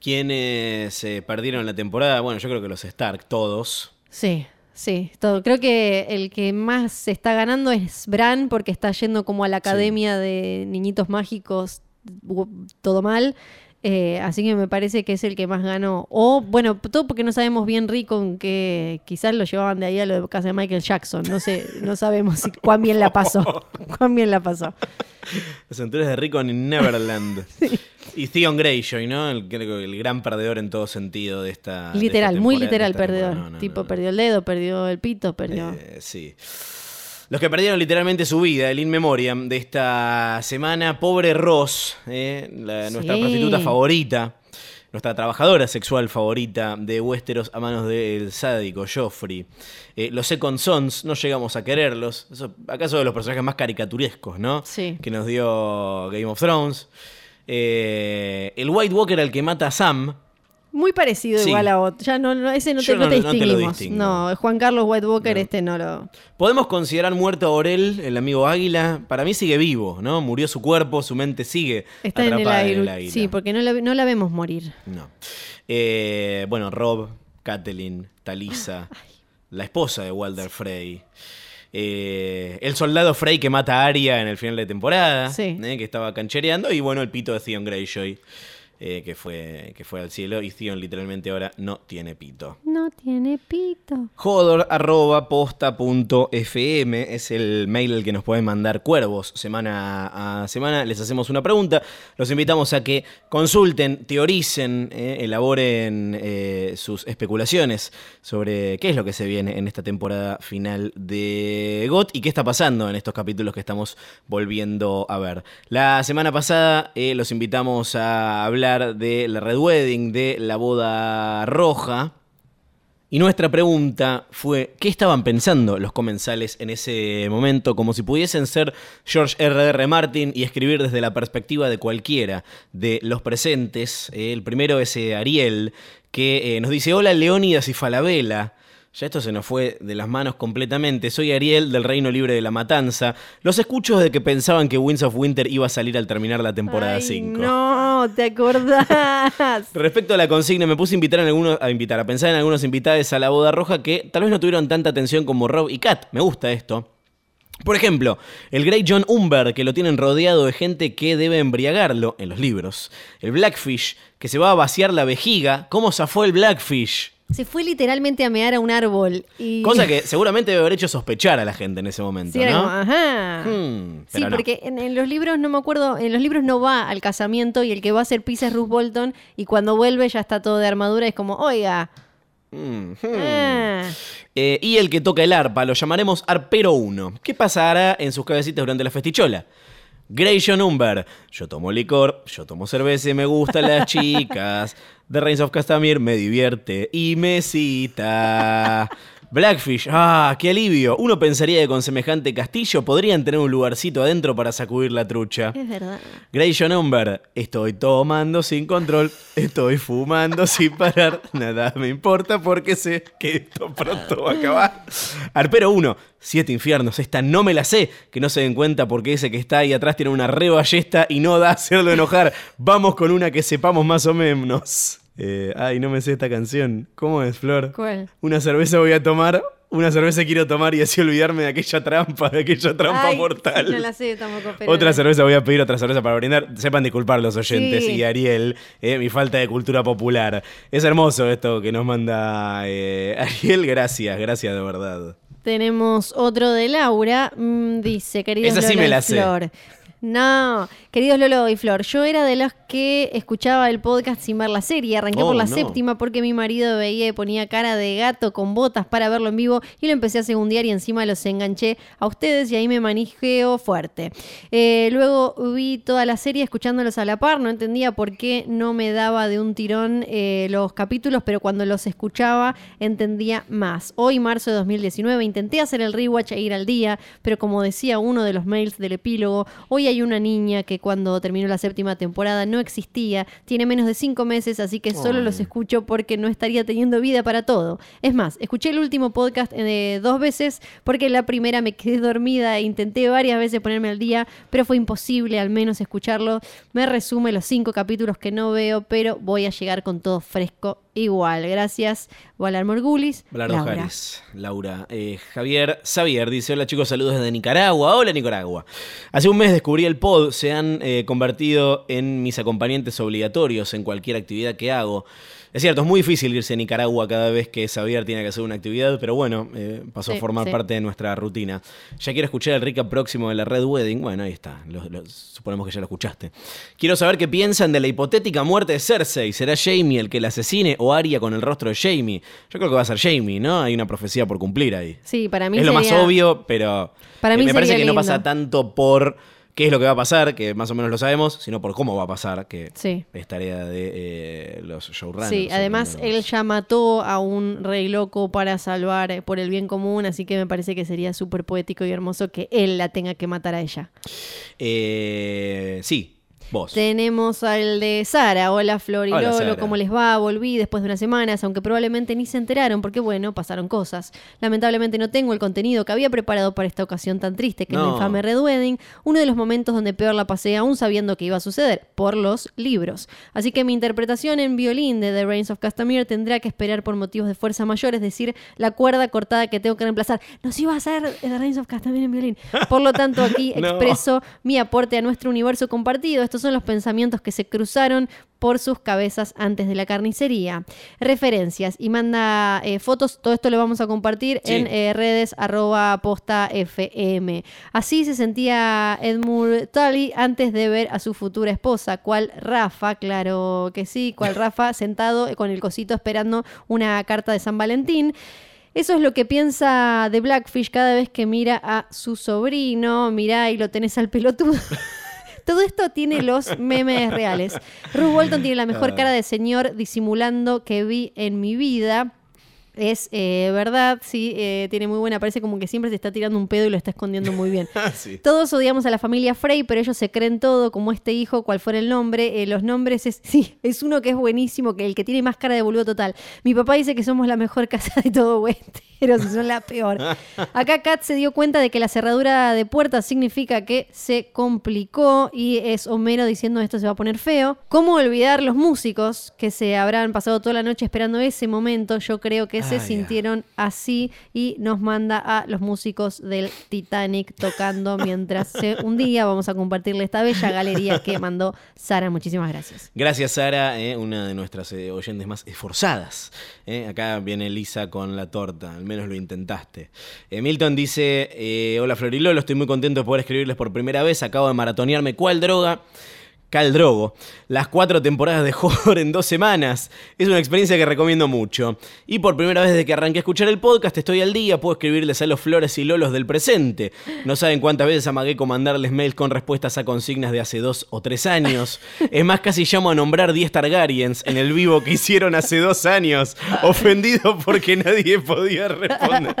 ¿Quiénes eh, perdieron la temporada? Bueno, yo creo que los Stark, todos. Sí, sí. Todo. Creo que el que más se está ganando es Bran porque está yendo como a la academia de niñitos mágicos, todo mal. Eh, así que me parece que es el que más ganó. O, bueno, todo porque no sabemos bien Rickon que quizás lo llevaban de ahí a lo de casa de Michael Jackson. No sé, no sabemos si, cuán bien la pasó. cuán bien la pasó. Las aventuras de Rico en Neverland. Y Theon Greyjoy, ¿no? El, el gran perdedor en todo sentido de esta. de Literal, esta muy literal esta perdedor. temporada. No, no, tipo, no. perdió el dedo, perdió el pito, perdió. Eh, sí. Los que perdieron literalmente su vida, el in memoriam de esta semana, pobre Ross, eh, la- nuestra prostituta favorita, nuestra trabajadora sexual favorita de Westeros a manos del sádico Joffrey. Eh, los Second Sons, no llegamos a quererlos. Eso, acaso de los personajes más caricaturescos, ¿no? Sí. Que nos dio Game of Thrones. Eh, el White Walker al que mata a Sam. Muy parecido Sí. igual a otro. Ya no, no- ese no te, no no- te te distinguimos. distingo. No, Juan Carlos White Walker, este no lo. ¿Podemos considerar muerto a Orel, el amigo Águila? Para mí sigue vivo, ¿no? Murió su cuerpo, su mente sigue Está en el atrapada aire. en el águila. Sí, porque no la, no la vemos morir. No. Eh, bueno, Rob, Catelyn, Talisa, la esposa de Walder Frey. eh, el soldado Frey que mata a Arya en el final de temporada, Sí. eh, que estaba canchereando, y bueno, el pito de Theon Greyjoy, eh, que, fue, que fue al cielo, y Theon literalmente ahora no tiene pito. No tiene pito. Jodor arroba posta punto fm es el mail al que nos pueden mandar cuervos semana a semana. Les hacemos una pregunta. Los invitamos a que consulten, teoricen, eh, elaboren eh, sus especulaciones sobre qué es lo que se viene en esta temporada final de GOT y qué está pasando en estos capítulos que estamos volviendo a ver. La semana pasada los invitamos a hablar de la Red Wedding, de la boda roja. Y nuestra pregunta fue, ¿qué estaban pensando los comensales en ese momento? Como si pudiesen ser George R.R. Martin y escribir desde la perspectiva de cualquiera de los presentes. Eh, el primero es eh, Ariel, que eh, nos dice, hola Leónidas y Falabella. Ya esto se nos fue de las manos completamente. Soy Ariel del Reino Libre de la Matanza. Los escucho desde que pensaban que Winds of Winter iba a salir al terminar la temporada Ay, 5. No, ¿te acordás? Respecto a la consigna, me puse a invitar, en algunos, a invitar, a pensar en algunos invitados a la boda roja que tal vez no tuvieron tanta atención como Rob y Kat. Me gusta esto. Por ejemplo, el Grey John Umber, que lo tienen rodeado de gente que debe embriagarlo en los libros. El Blackfish, que se va a vaciar la vejiga. ¿Cómo zafó el Blackfish? Se fue literalmente a mear a un árbol. Y... Cosa que seguramente debe haber hecho sospechar a la gente en ese momento, Sí, ¿no? como, ajá. Hmm, Sí, no. porque en, en los libros, no me acuerdo, en los libros no va al casamiento y el que va a hacer pizza es Ruth Bolton y cuando vuelve ya está todo de armadura y es como, oiga, Hmm, hmm. ah, Eh, y el que toca el arpa, lo llamaremos Arpero 1. ¿Qué pasará en sus cabecitas durante la festichola? Grayson Umber. Yo tomo licor, yo tomo cerveza y me gustan las chicas. The Reigns of Castamere me divierte y me cita. Blackfish, ah, qué alivio. Uno pensaría que con semejante castillo podrían tener un lugarcito adentro para sacudir la trucha. es verdad. Grayson Umber, estoy tomando sin control, estoy fumando sin parar, nada me importa porque sé que esto pronto va a acabar. Arpero 1, siete infiernos, esta no me la sé, que no se den cuenta porque ese que está ahí atrás tiene una re ballesta y no da a hacerlo enojar. Vamos con una que sepamos más o menos. Eh, ay, no me sé esta canción. ¿Cómo es, Flor? ¿Cuál? Una cerveza voy a tomar, una cerveza quiero tomar y así olvidarme de aquella trampa, de aquella trampa Ay, mortal. No la sé tampoco, pero... Otra cerveza, voy a pedir otra cerveza para brindar. Sepan disculpar los oyentes Sí. y Ariel, eh, mi falta de cultura popular. Es hermoso esto que nos manda eh, Ariel, gracias, gracias de verdad. Tenemos otro de Laura. mm, dice, queridos Esa sí me la sé. Flor. No, queridos Lolo y Flor, yo era de los que escuchaba el podcast sin ver la serie. Arranqué Oh, por la no. séptima porque mi marido veía y ponía cara de gato con botas para verlo en vivo y lo empecé a segundear y encima los enganché a ustedes y ahí me manijeo fuerte. Eh, luego vi toda la serie escuchándolos a la par, no entendía por qué no me daba de un tirón eh, los capítulos, pero cuando los escuchaba entendía más. Hoy, marzo de 2019, intenté hacer el rewatch e ir al día, pero como decía uno de los mails del epílogo, hoy hay una niña que cuando terminó la séptima temporada no existía, tiene menos de cinco meses, así que solo Ay. los escucho porque no estaría teniendo vida para todo. Es más, escuché el último podcast eh, dos veces porque la primera me quedé dormida e intenté varias veces ponerme al día, pero fue imposible al menos escucharlo. Me resume los cinco capítulos que no veo, pero voy a llegar con todo fresco igual. Gracias, Valar Morgulis. Blardo Laura. Harris, Laura. Eh, Javier Xavier dice: Hola chicos, saludos desde Nicaragua. Hola Nicaragua. Hace un mes descubrí el pod, se han eh, convertido en mis acompañantes obligatorios en cualquier actividad que hago. Es cierto, es muy difícil irse a Nicaragua cada vez que Xavier tiene que hacer una actividad, pero bueno, eh, pasó a formar sí. parte de nuestra rutina. Ya quiero escuchar el recap próximo de la Red Wedding. Bueno, ahí está, lo- lo- suponemos que ya lo escuchaste. Quiero saber qué piensan de la hipotética muerte de Cersei. ¿Será Jamie el que la asesine o Arya con el rostro de Jamie? Yo creo que va a ser Jamie, ¿no? Hay una profecía por cumplir ahí. Sí, para mí es lo más obvio, pero Para mí me parece que no pasa tanto por qué es lo que va a pasar, que más o menos lo sabemos, sino por cómo va a pasar, que Sí. es tarea de eh, los showrunners. Sí, además él ya mató a un rey loco para salvar eh, por el bien común, así que me parece que sería súper poético y hermoso que él la tenga que matar a ella. Eh, sí, vos. Tenemos al de Sara. Hola Flor y Hola, Lolo, Sara. ¿cómo les va? Volví después de unas semanas, aunque probablemente ni se enteraron porque bueno, pasaron cosas. Lamentablemente no tengo el contenido que había preparado para esta ocasión tan triste que es No. la infame Red Wedding, uno de los momentos donde peor la pasé aún sabiendo que iba a suceder, por los libros. Así que mi interpretación en violín de The Reigns of Castamere tendrá que esperar por motivos de fuerza mayor, es decir, la cuerda cortada que tengo que reemplazar. Nos iba a hacer The Reigns of Castamere en violín. Por lo tanto, aquí No. expreso mi aporte a nuestro universo compartido. Estos son los pensamientos que se cruzaron por sus cabezas antes de la carnicería. Referencias y manda eh, fotos. Todo esto lo vamos a compartir Sí. en eh, redes arroba posta FM. Así se sentía Edmund Tully antes de ver a su futura esposa, cual Rafa, claro que sí, cual Rafa sentado con el cosito esperando una carta de San Valentín. Eso es lo que piensa de Blackfish cada vez que mira a su sobrino. Mirá y lo tenés al pelotudo. Todo esto tiene los memes reales. Ruth Bolton tiene la mejor cara de señor disimulando que vi en mi vida. Es eh, verdad, sí, eh, tiene muy buena, parece como que siempre se está tirando un pedo y lo está escondiendo muy bien. Ah, sí. Todos odiamos a la familia Frey, pero ellos se creen todo, como este hijo, cual fuera el nombre. Eh, los nombres es, sí, es uno que es buenísimo, que el que tiene más cara de boludo total. Mi papá dice que somos la mejor casa de todo Westeros y son la peor. Acá Kat se dio cuenta de que la cerradura de puertas significa que se complicó y es Homero diciendo esto se va a poner feo. ¿Cómo olvidar los músicos que se habrán pasado toda la noche esperando ese momento? Yo creo que se Ay, sintieron así y nos manda a los músicos del Titanic tocando mientras se hundía. Vamos a compartirle esta bella galería que mandó Sara. Muchísimas gracias. Gracias, Sara, eh, una de nuestras eh, oyentes más esforzadas. eh. Acá viene Lisa con la torta, al menos lo intentaste. Milton dice: Hola Florilolo, estoy muy contento de poder escribirles por primera vez. Acabo de maratonearme cuál droga. Cal Drogo. Las cuatro temporadas de Horror en dos semanas. Es una experiencia que recomiendo mucho. Y por primera vez desde que arranqué a escuchar el podcast, estoy al día, puedo escribirles a los flores y lolos del presente. No saben cuántas veces amagué con mandarles mails con respuestas a consignas de hace dos o tres años. Es más, casi llamo a nombrar 10 Targaryens en el vivo que hicieron hace dos años, ofendido porque nadie podía responder.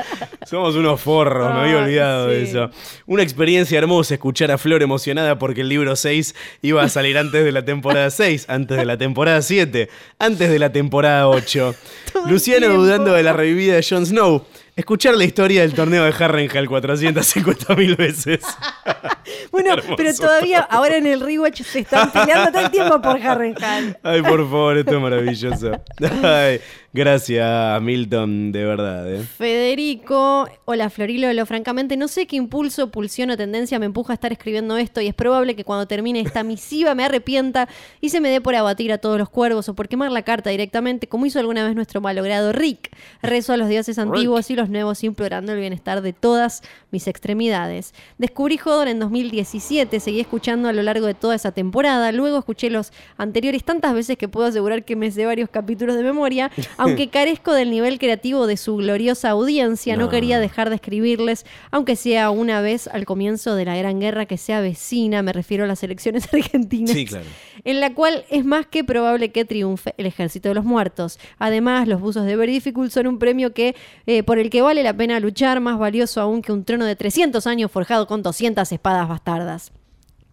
Somos unos forros, me había olvidado de eso. Una experiencia hermosa escuchar a Flor emocionada porque el libro 6 iba a salir antes de la temporada 6, antes de la temporada 7, antes de la temporada 8. Todo el Luciano dudando de la revivida de Jon Snow. Escuchar la historia del torneo de Harrenhal 450 mil veces. Bueno, pero todavía ahora en el rewatch se están peleando todo el tiempo por Harrenhal. Ay, por favor, esto es maravilloso. Ay, gracias, Milton, de verdad. ¿eh? Federico, hola Florilolo, francamente no sé qué impulso, pulsión o tendencia me empuja a estar escribiendo esto y es probable que cuando termine esta misiva me arrepienta y se me dé por abatir a todos los cuervos o por quemar la carta directamente como hizo alguna vez nuestro malogrado Rick. Rezo a los dioses antiguos y los nuevos implorando el bienestar de todas mis extremidades. Descubrí Hodor en 2017, seguí escuchando a lo largo de toda esa temporada, luego escuché los anteriores tantas veces que puedo asegurar que me sé varios capítulos de memoria, aunque carezco del nivel creativo de su gloriosa audiencia, no, No. quería dejar de escribirles, aunque sea una vez al comienzo de la Gran Guerra que se avecina, me refiero a las elecciones argentinas, Sí, claro. en la cual es más que probable que triunfe el ejército de los muertos. Además, los buzos de Very Difficult son un premio que, eh, por el que vale la pena luchar, más valioso aún que un trono de 300 años forjado con 200 espadas bastardas.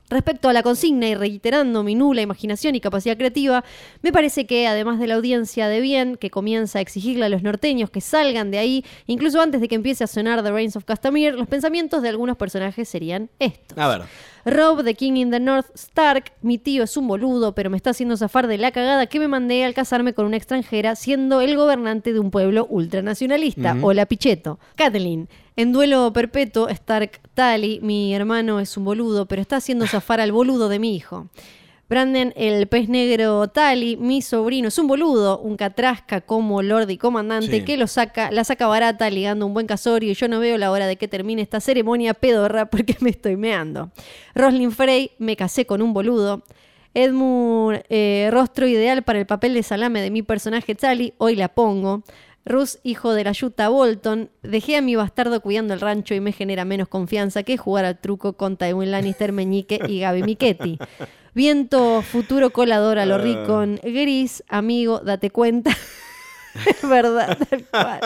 Respecto a la consigna y reiterando mi nula imaginación y capacidad creativa, me parece que además de la audiencia de bien que comienza a exigirle a los norteños que salgan de ahí, incluso antes de que empiece a sonar The Reigns of Castamere, los pensamientos de algunos personajes serían estos. A ver. Rob, The King in the North, Stark, mi tío es un boludo, pero me está haciendo zafar de la cagada que me mandé al casarme con una extranjera, siendo el gobernante de un pueblo ultranacionalista. Hola, Pichetto. Kathleen, en duelo perpetuo, Stark, Tali, mi hermano es un boludo, pero está haciendo zafar al boludo de mi hijo. Brandon, el pez negro Tali, mi sobrino, es un boludo, un catrasca como Lord y comandante Sí. que lo saca, la saca barata ligando un buen casorio y yo no veo la hora de que termine esta ceremonia pedorra porque me estoy meando. Roslyn Frey, me casé con un boludo. Edmund, eh, rostro ideal para el papel de salame de mi personaje Tali, hoy la pongo. Rus, hijo de la Yuta Bolton, dejé a mi bastardo cuidando el rancho y me genera menos confianza que jugar al truco con Tywin Lannister, Meñique y Gaby Michetti. Viento, futuro colador a lo Ricon, gris, amigo, date cuenta. Es verdad, tal cual.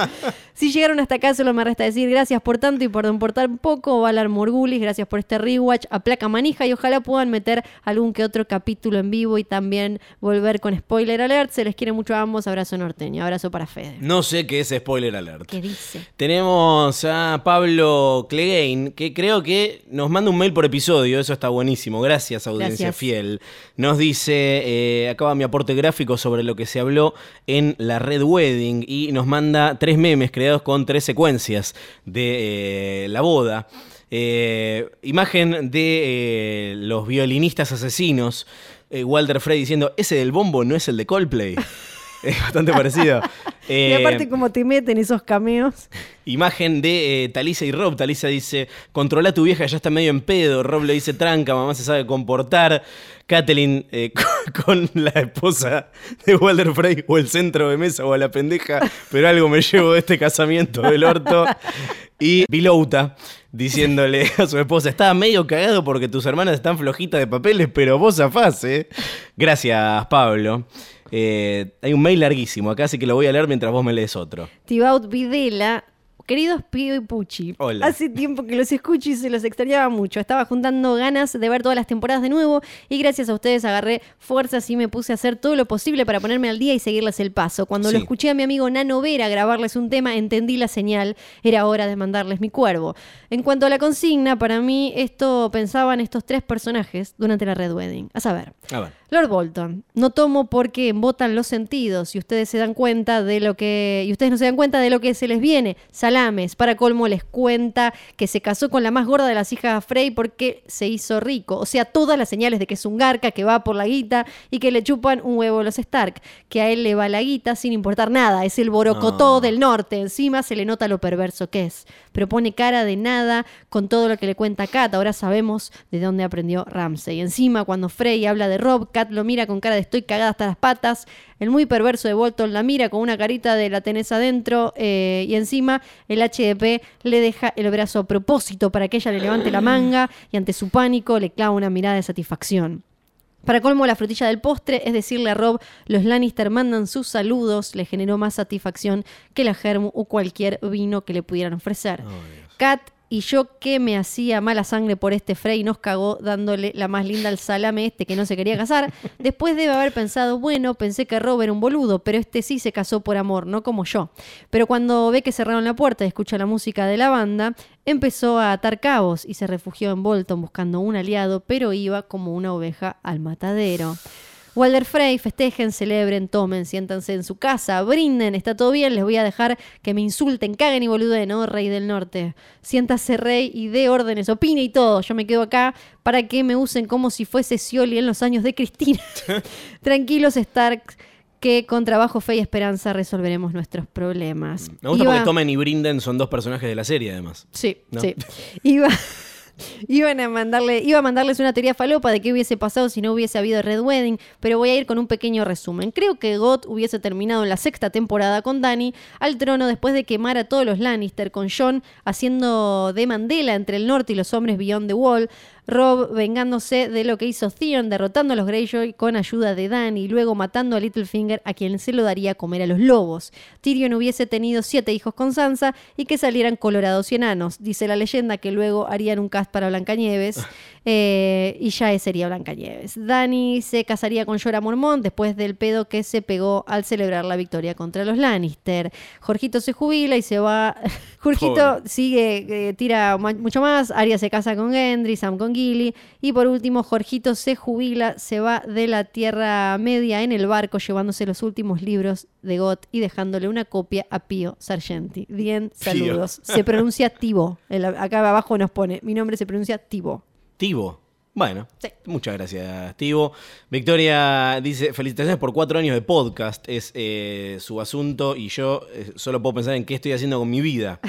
Si llegaron hasta acá, solo me resta decir gracias por tanto y por importar un poco. Valar Morgulis, gracias por este rewatch. A placa manija y ojalá puedan meter algún que otro capítulo en vivo y también volver con spoiler alert. Se les quiere mucho a ambos. Abrazo norteño, abrazo para Fede. No sé qué es spoiler alert. ¿Qué dice? Tenemos a Pablo Clegain, que creo que nos manda un mail por episodio, eso está buenísimo, gracias audiencia Gracias. fiel. Nos dice, eh, acaba mi aporte gráfico sobre lo que se habló en la Red Wedding y nos manda tres memes con tres secuencias de eh, la boda. Eh, imagen de eh, los violinistas asesinos, Walter Frey diciendo, ese del bombo no es el de Coldplay. Es bastante parecido. y Eh, aparte, como te meten esos cameos. Imagen de eh, Talisa y Rob. Talisa dice: Controla a tu vieja, ya está medio en pedo. Rob le dice: Tranca, mamá se sabe comportar. Kathleen eh, con, con la esposa de Walter Frey, o el centro de mesa, o a la pendeja. Pero algo me llevo de este casamiento del orto. Y Pilouta diciéndole a su esposa: Estaba medio cagado porque tus hermanas están flojitas de papeles, pero vos zafás, ¿eh? Gracias, Pablo. Eh, hay un mail larguísimo acá, así que lo voy a leer mientras vos me lees otro. Tibaut Videla. Queridos Pío y Puchi, Hola. hace tiempo que los escucho y se los extrañaba mucho. Estaba juntando ganas de ver todas las temporadas de nuevo y gracias a ustedes agarré fuerzas y me puse a hacer todo lo posible para ponerme al día y seguirles el paso. Cuando lo escuché a mi amigo Nano Vera grabarles un tema, entendí la señal. Era hora de mandarles mi cuervo. En cuanto a la consigna, para mí esto pensaban estos tres personajes durante la Red Wedding. A saber, A ver. Lord Bolton, no tomo porque embotan los sentidos y ustedes se dan cuenta de lo que y ustedes no se dan cuenta de lo que se les viene. Salames, para colmo les cuenta que se casó con la más gorda de las hijas de Frey porque se hizo rico, o sea, todas las señales de que es un garca que va por la guita y que le chupan un huevo a los Stark, que a él le va la guita sin importar nada, es el borocotó Ah. del norte, encima se le nota lo perverso que es, pero pone cara de nada con todo lo que le cuenta Kat, ahora sabemos de dónde aprendió Ramsey. Encima cuando Frey habla de Rob, Kat lo mira con cara de estoy cagada hasta las patas, el muy perverso de Bolton la mira con una carita de la tenés adentro eh, y encima el HDP le deja el brazo a propósito para que ella le levante la manga y ante su pánico le clava una mirada de satisfacción. Para colmo, la frutilla del postre, es decirle a Rob, los Lannister mandan sus saludos, le generó más satisfacción que la germu o cualquier vino que le pudieran ofrecer. Kat y yo que me hacía mala sangre por este Frey nos cagó dándole la más linda al salame este que no se quería casar. Después debe haber pensado, bueno, pensé que Rob era un boludo, pero este sí se casó por amor, no como yo. Pero cuando ve que cerraron la puerta y escucha la música de la banda, empezó a atar cabos y se refugió en Bolton buscando un aliado, pero iba como una oveja al matadero. Walder Frey, festejen, celebren, tomen, siéntanse en su casa, brinden, está todo bien, les voy a dejar que me insulten, caguen y boluden, ¿no? Rey del Norte. Siéntase rey y dé órdenes, opine y todo. Yo me quedo acá para que me usen como si fuese Scioli en los años de Cristina. Tranquilos, Stark, que con trabajo, fe y esperanza resolveremos nuestros problemas. Me gusta Iba- porque Tomen y Brinden son dos personajes de la serie, además. Sí, ¿No? sí. Iba, iban a mandarle, iba a mandarles una teoría falopa de qué hubiese pasado si no hubiese habido Red Wedding, pero voy a ir con un pequeño resumen. Creo que Got hubiese terminado en la sexta temporada con Dany al trono después de quemar a todos los Lannister, con Jon haciendo de Mandela entre el norte y los hombres Beyond the Wall. Rob vengándose de lo que hizo Theon, derrotando a los Greyjoy con ayuda de Dany y luego matando a Littlefinger a quien se lo daría a comer a los lobos. Tyrion hubiese tenido siete hijos con Sansa y que salieran colorados y enanos. Dice la leyenda que luego harían un cast para Blancanieves eh, y ya sería Blancanieves. Dany se casaría con Jorah Mormont después del pedo que se pegó al celebrar la victoria contra los Lannister. Jorgito se jubila y se va... Jorgito Pobre. sigue, eh, tira mucho más. Arya se casa con Gendry, Sam con Gilly. Y por último, Jorgito se jubila, se va de la Tierra Media en el barco, llevándose los últimos libros de Got y dejándole una copia a Pío Sargenti. Bien, Pío. saludos. Se pronuncia Tibo. El- acá abajo nos pone, mi nombre se pronuncia Tibo. Tivo. Bueno, Sí. muchas gracias, Tivo. Victoria dice, felicitaciones por cuatro años de podcast, es eh, su asunto y yo eh, solo puedo pensar en qué estoy haciendo con mi vida.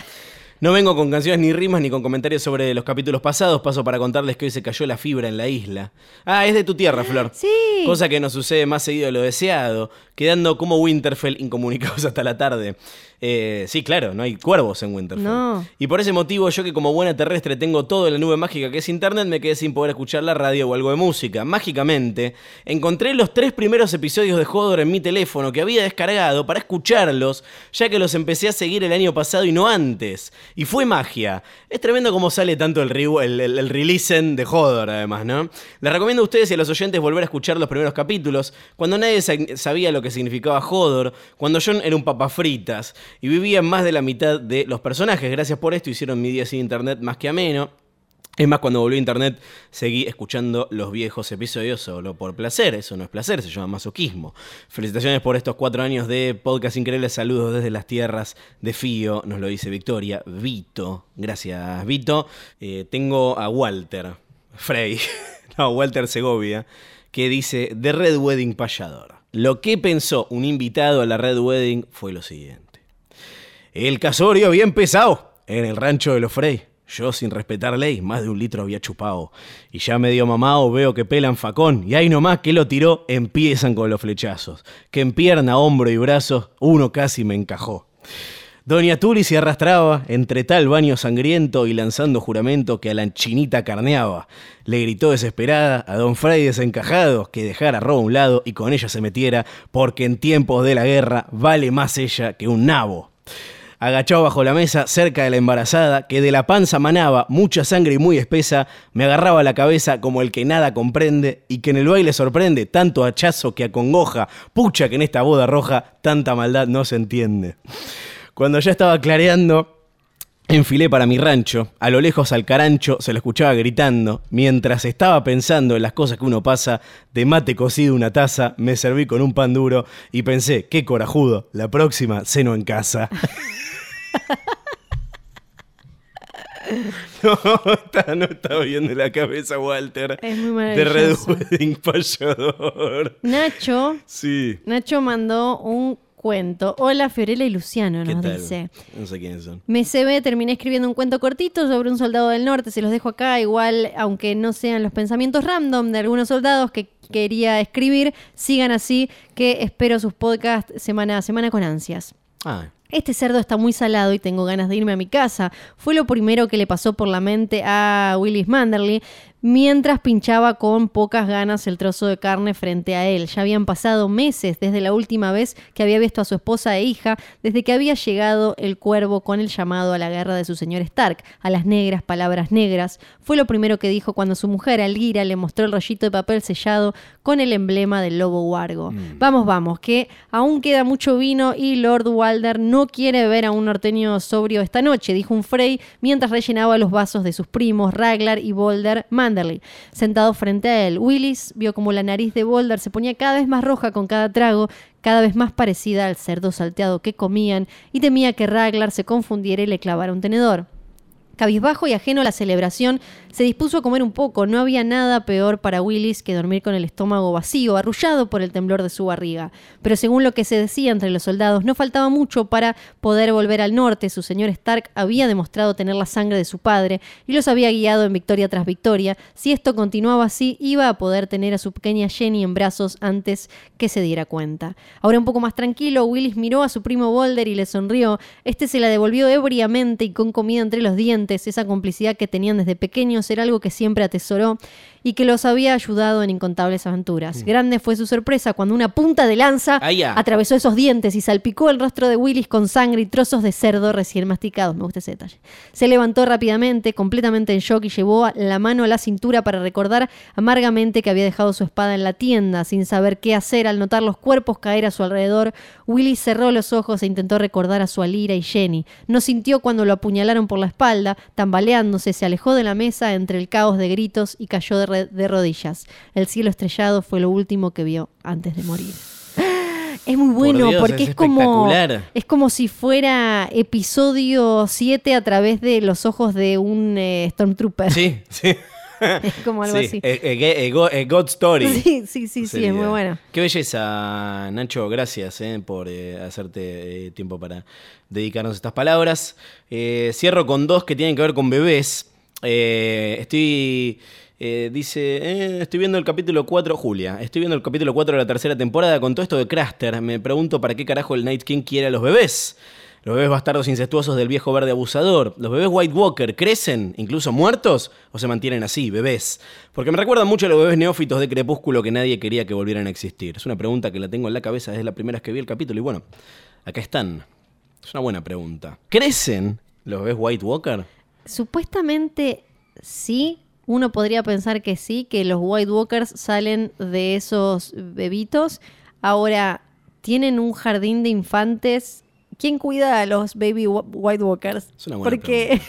No vengo con canciones ni rimas ni con comentarios sobre los capítulos pasados, paso para contarles que hoy se cayó la fibra en la isla. Ah, es de tu tierra, Flor. Sí. Cosa que nos sucede más seguido de lo deseado, quedando como Winterfell incomunicados hasta la tarde. Eh, sí, claro, no hay cuervos en Winterfell. No. Y por ese motivo, yo que como buena terrestre tengo todo en la nube mágica que es internet, me quedé sin poder escuchar la radio o algo de música. Mágicamente, encontré los tres primeros episodios de Hodor en mi teléfono que había descargado para escucharlos, ya que los empecé a seguir el año pasado y no antes. Y fue magia. Es tremendo cómo sale tanto el, el, el, el relisten de Hodor, además, ¿no? Les recomiendo a ustedes y a los oyentes volver a escuchar los primeros capítulos, cuando nadie sa- sabía lo que significaba Hodor, cuando John era un papafritas y vivía en más de la mitad de los personajes. Gracias por esto, hicieron mi día sin internet más que ameno. Es más, cuando volvió a internet seguí escuchando los viejos episodios solo por placer. Eso no es placer, se llama masoquismo. Felicitaciones por estos cuatro años de podcast increíbles. Saludos desde las tierras de Fío, nos lo dice Victoria. Vito, gracias Vito. Eh, tengo a Walter Frey, no, Walter Segovia, que dice The Red Wedding Payador. Lo que pensó un invitado a la Red Wedding fue lo siguiente. El casorio había empezado en el rancho de los Frey. Yo, sin respetar ley, más de un litro había chupado. Y ya medio mamado veo que pelan facón. Y ahí nomás que lo tiró, empiezan con los flechazos. Que en pierna, hombro y brazos, uno casi me encajó. Doña Tuli se arrastraba entre tal baño sangriento y lanzando juramento que a la chinita carneaba. Le gritó desesperada a don Frey desencajado que dejara robo a un lado y con ella se metiera, porque en tiempos de la guerra vale más ella que un nabo. Agachado bajo la mesa, cerca de la embarazada, que de la panza manaba mucha sangre y muy espesa, me agarraba la cabeza como el que nada comprende y que en el baile sorprende tanto hachazo que acongoja, pucha que en esta boda roja tanta maldad no se entiende. Cuando ya estaba clareando, Enfilé para mi rancho, a lo lejos al carancho se lo escuchaba gritando, mientras estaba pensando en las cosas que uno pasa, de mate cocido una taza, me serví con un pan duro y pensé, qué corajudo, la próxima ceno en casa. no, está, no está bien de la cabeza Walter. Es muy De Red maravilloso. Wedding Payador. Nacho, Sí. Nacho mandó un cuento. Hola Fiorella y Luciano, ¿Qué nos tal? dice. No sé quiénes son. Me ve, terminé escribiendo un cuento cortito sobre un soldado del norte, se los dejo acá, igual, aunque no sean los pensamientos random de algunos soldados que quería escribir, sigan así, que espero sus podcasts semana a semana con ansias. Ah, Este cerdo está muy salado y tengo ganas de irme a mi casa. Fue lo primero que le pasó por la mente a Willis Manderly mientras pinchaba con pocas ganas el trozo de carne frente a él. Ya habían pasado meses desde la última vez que había visto a su esposa e hija, desde que había llegado el cuervo con el llamado a la guerra de su señor Stark, a las negras palabras negras. Fue lo primero que dijo cuando su mujer, Algira, le mostró el rollito de papel sellado con el emblema del lobo huargo. Vamos, vamos, que aún queda mucho vino y Lord Walder no quiere ver a un norteño sobrio esta noche, dijo un Frey mientras rellenaba los vasos de sus primos Raglar y Bolder Sentado frente a él, Willis vio como la nariz de Bolder se ponía cada vez más roja con cada trago, cada vez más parecida al cerdo salteado que comían, y temía que Raglar se confundiera y le clavara un tenedor. Cabizbajo y ajeno a la celebración, se dispuso a comer un poco. No había nada peor para Willis que dormir con el estómago vacío, arrullado por el temblor de su barriga. Pero según lo que se decía entre los soldados, no faltaba mucho para poder volver al norte. Su señor Stark había demostrado tener la sangre de su padre y los había guiado en victoria tras victoria. Si esto continuaba así, iba a poder tener a su pequeña Jenny en brazos antes que se diera cuenta. Ahora un poco más tranquilo, Willis miró a su primo Boulder y le sonrió. Este se la devolvió ebriamente y con comida entre los dientes. Esa complicidad que tenían desde pequeños era algo que siempre atesoró y que los había ayudado en incontables aventuras. Grande fue su sorpresa cuando una punta de lanza Ah, atravesó esos dientes y salpicó el rostro de Willis con sangre y trozos de cerdo recién masticados. Me gusta ese detalle. Se levantó rápidamente, completamente en shock, y llevó la mano a la cintura para recordar amargamente que había dejado su espada en la tienda, sin saber qué hacer al notar los cuerpos caer a su alrededor. Willis cerró los ojos e intentó recordar a su Alira y Jenny. No sintió cuando lo apuñalaron por la espalda, tambaleándose, se alejó de la mesa entre el caos de gritos y cayó de, de rodillas. El cielo estrellado fue lo último que vio antes de morir. Es muy bueno Dios, porque es es, como es como si fuera episodio 7 a través de los ojos de un eh, Stormtrooper. sí, sí. Es como algo Sí, así. eh, eh, eh, go- God Story. Sí, sí, sí, sí, es muy bueno. Qué belleza, Nacho. Gracias por hacerte tiempo para dedicarnos estas palabras. Cierro con dos que tienen que ver con bebés. Estoy. Eh, dice, eh, estoy viendo el capítulo 4, Julia, estoy viendo el capítulo 4 de la tercera temporada con todo esto de Craster. Me pregunto para qué carajo el Night King quiere a los bebés. Los bebés bastardos incestuosos del viejo verde abusador. ¿Los bebés White Walker crecen, incluso muertos? ¿O se mantienen así, bebés? Porque me recuerdan mucho a los bebés neófitos de Crepúsculo que nadie quería que volvieran a existir. Es una pregunta que la tengo en la cabeza desde la primera vez que vi el capítulo. Y bueno, acá están. Es una buena pregunta. ¿Crecen los bebés White Walker? Supuestamente sí, uno podría pensar que sí, que los White Walkers salen de esos bebitos. Ahora, tienen un jardín de infantes. ¿Quién cuida a los baby White Walkers? Es una buena Porque,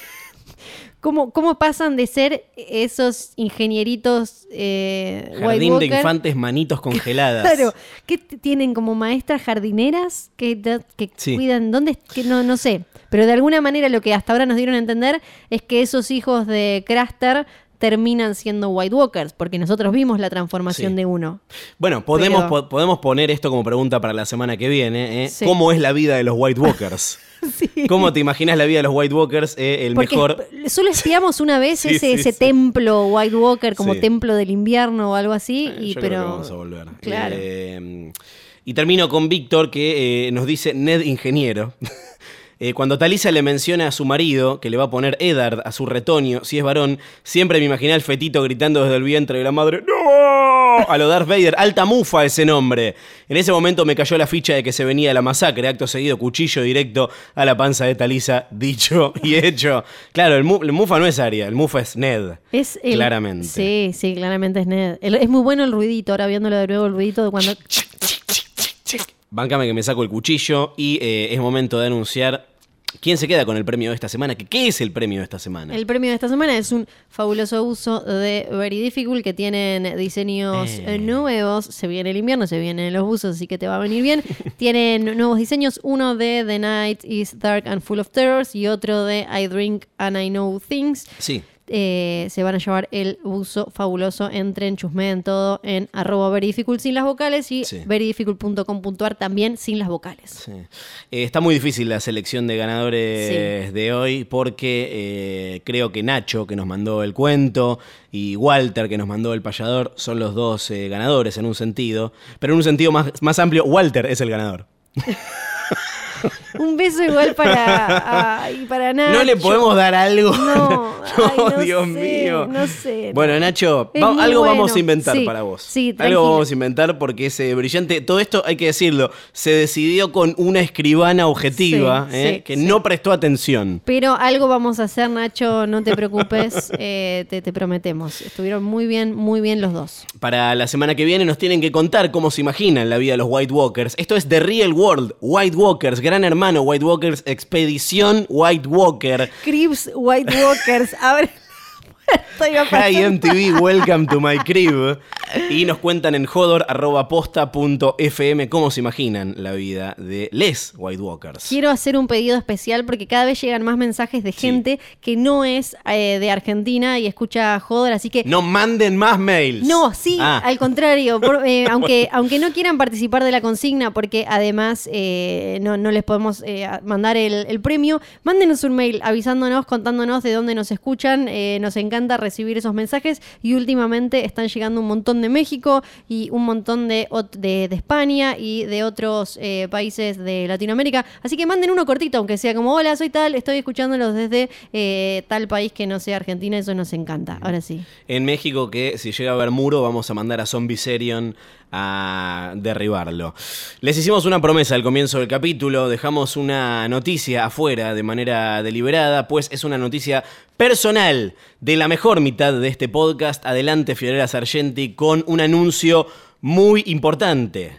¿cómo, ¿cómo pasan de ser esos ingenieritos eh, White Jardín de infantes manitos congeladas. Claro, que tienen como maestras jardineras que, que Sí. cuidan, ¿dónde? Que no, no sé. Pero de alguna manera lo que hasta ahora nos dieron a entender es que esos hijos de Craster terminan siendo White Walkers, porque nosotros vimos la transformación Sí. de uno. Bueno, podemos, Pero- po- podemos poner esto como pregunta para la semana que viene. ¿eh? Sí. ¿Cómo es la vida de los White Walkers? ¿Cómo te imaginas la vida de los White Walkers? eh, el Porque mejor... solo espiamos una vez ese, ese templo White Walker como templo del invierno o algo así, Eh, y yo pero creo que vamos a volver. Claro. Y termino con Víctor que nos dice Ned Ingeniero. Eh, cuando Talisa le menciona a su marido que le va a poner Eddard a su retoño, si es varón, siempre me imaginé al fetito gritando desde el vientre de la madre ¡No! A lo Darth Vader, alta mufa ese nombre. En ese momento me cayó la ficha de que se venía la masacre, acto seguido cuchillo directo a la panza de Talisa, dicho y hecho. Claro, el, mu- el mufa no es Arya, el mufa es Ned. es el- Claramente. Sí, sí, claramente es Ned. El- es muy bueno el ruidito, ahora viéndolo de nuevo el ruidito de cuando Báncame que me saco el cuchillo y eh, es momento de anunciar ¿Quién se queda con el premio de esta semana? ¿Qué, qué es el premio de esta semana? El premio de esta semana es un fabuloso uso de Very Difficult que tienen diseños Eh. eh, nuevos. Se viene el invierno, se vienen los buzos, así que te va a venir bien. tienen nuevos diseños, uno de The Night is Dark and Full of Terrors y otro de I Drink and I Know Things. Sí. Eh, se van a llevar el buzo fabuloso. Entren, chusmeen todo en arroba verydificult sin las vocales y Sí. también sin las vocales. Sí. Eh, está muy difícil la selección de ganadores Sí. de hoy porque eh, creo que Nacho, que nos mandó el cuento, y Walter, que nos mandó el payador, son los dos ganadores en un sentido. Pero en un sentido más, más amplio, Walter es el ganador. Un beso igual para, ay, para Nacho. ¿No le podemos dar algo? No, No, ay, no Dios sé, mío. no sé. Bueno, Nacho, va- algo bueno. vamos a inventar Sí, para vos. sí, algo tranquila. vamos a inventar porque es eh, brillante. Todo esto, hay que decirlo, se decidió con una escribana objetiva Sí, eh, que no prestó atención. Pero algo vamos a hacer, Nacho, no te preocupes, eh, te, te prometemos. Estuvieron muy bien, muy bien los dos. Para la semana que viene nos tienen que contar cómo se imaginan la vida de los White Walkers. Esto es The Real World, White Walkers, Gran Hermano White Walkers, Expedición White Walker. Crips White Walkers, abre la puerta y va Hi. MTV, welcome to my crib. Y nos cuentan en jodor.posta.fm cómo se imaginan la vida de les White Walkers. Quiero hacer un pedido especial porque cada vez llegan más mensajes de gente que no es eh, de Argentina y escucha Jodor, así que No manden más mails. No, sí, Ah, al contrario. por- eh, aunque, aunque no quieran participar de la consigna, porque además eh, no, no les podemos mandar el, el premio, mándenos un mail avisándonos, contándonos de dónde nos escuchan. nos encanta recibir esos mensajes y últimamente están llegando un montón de México y un montón de, de España y de otros eh, países de Latinoamérica. Así que manden uno cortito, aunque sea como, hola, soy tal, estoy escuchándolos desde eh, tal país que no sea Argentina, eso nos encanta. Ahora sí. En México, que si llega a haber muro, vamos a mandar a Zombie Serion a derribarlo. Les hicimos una promesa al comienzo del capítulo, dejamos una noticia afuera de manera deliberada, pues es una noticia personal de la mejor mitad de este podcast. Adelante, Fiorella Sargenti, con un anuncio muy importante.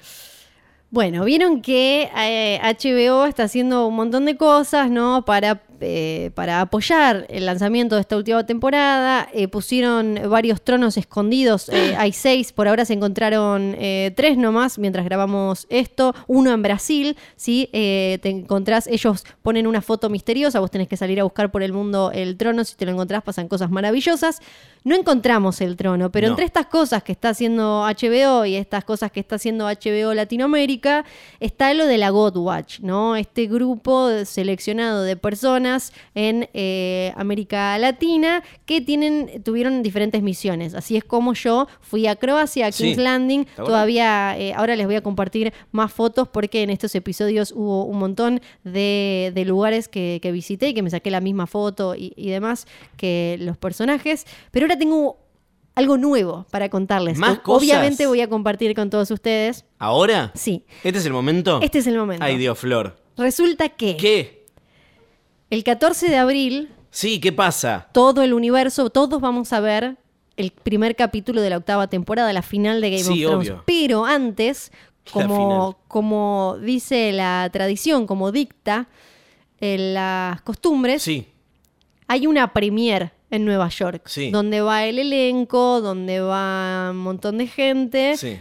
Bueno, vieron que eh, HBO está haciendo un montón de cosas, ¿no? Para, eh, para apoyar el lanzamiento de esta última temporada. Eh, pusieron varios tronos escondidos. eh, hay seis, por ahora se encontraron eh, tres nomás mientras grabamos esto. Uno en Brasil, ¿sí? Eh, te encontrás, ellos ponen una foto misteriosa, vos tenés que salir a buscar por el mundo el trono. Si te lo encontrás, pasan cosas maravillosas. No encontramos el trono, pero No. entre estas cosas que está haciendo HBO y estas cosas que está haciendo HBO Latinoamérica, está lo de la God Watch, ¿no? Este grupo seleccionado de personas en eh, América Latina que tienen, tuvieron diferentes misiones. Así es como yo fui a Croacia, a Sí. King's Landing. Todavía, eh, ahora les voy a compartir más fotos porque en estos episodios hubo un montón de, de lugares que, que visité y que me saqué la misma foto y, y demás que los personajes. Pero ahora tengo algo nuevo para contarles. ¿Más cosas? Obviamente voy a compartir con todos ustedes. ¿Ahora? Sí. ¿Este es el momento? Este es el momento. Ay, Dios, Flor. Resulta que ¿Qué? el 14 de abril Sí, ¿qué pasa? todo el universo, todos vamos a ver el primer capítulo de la octava temporada, la final de Game Sí, of Thrones. obvio. Pero antes, como, como dice la tradición, como dicta eh, las costumbres, Sí. hay una premiere en Nueva York, Sí. donde va el elenco, donde va un montón de gente Sí.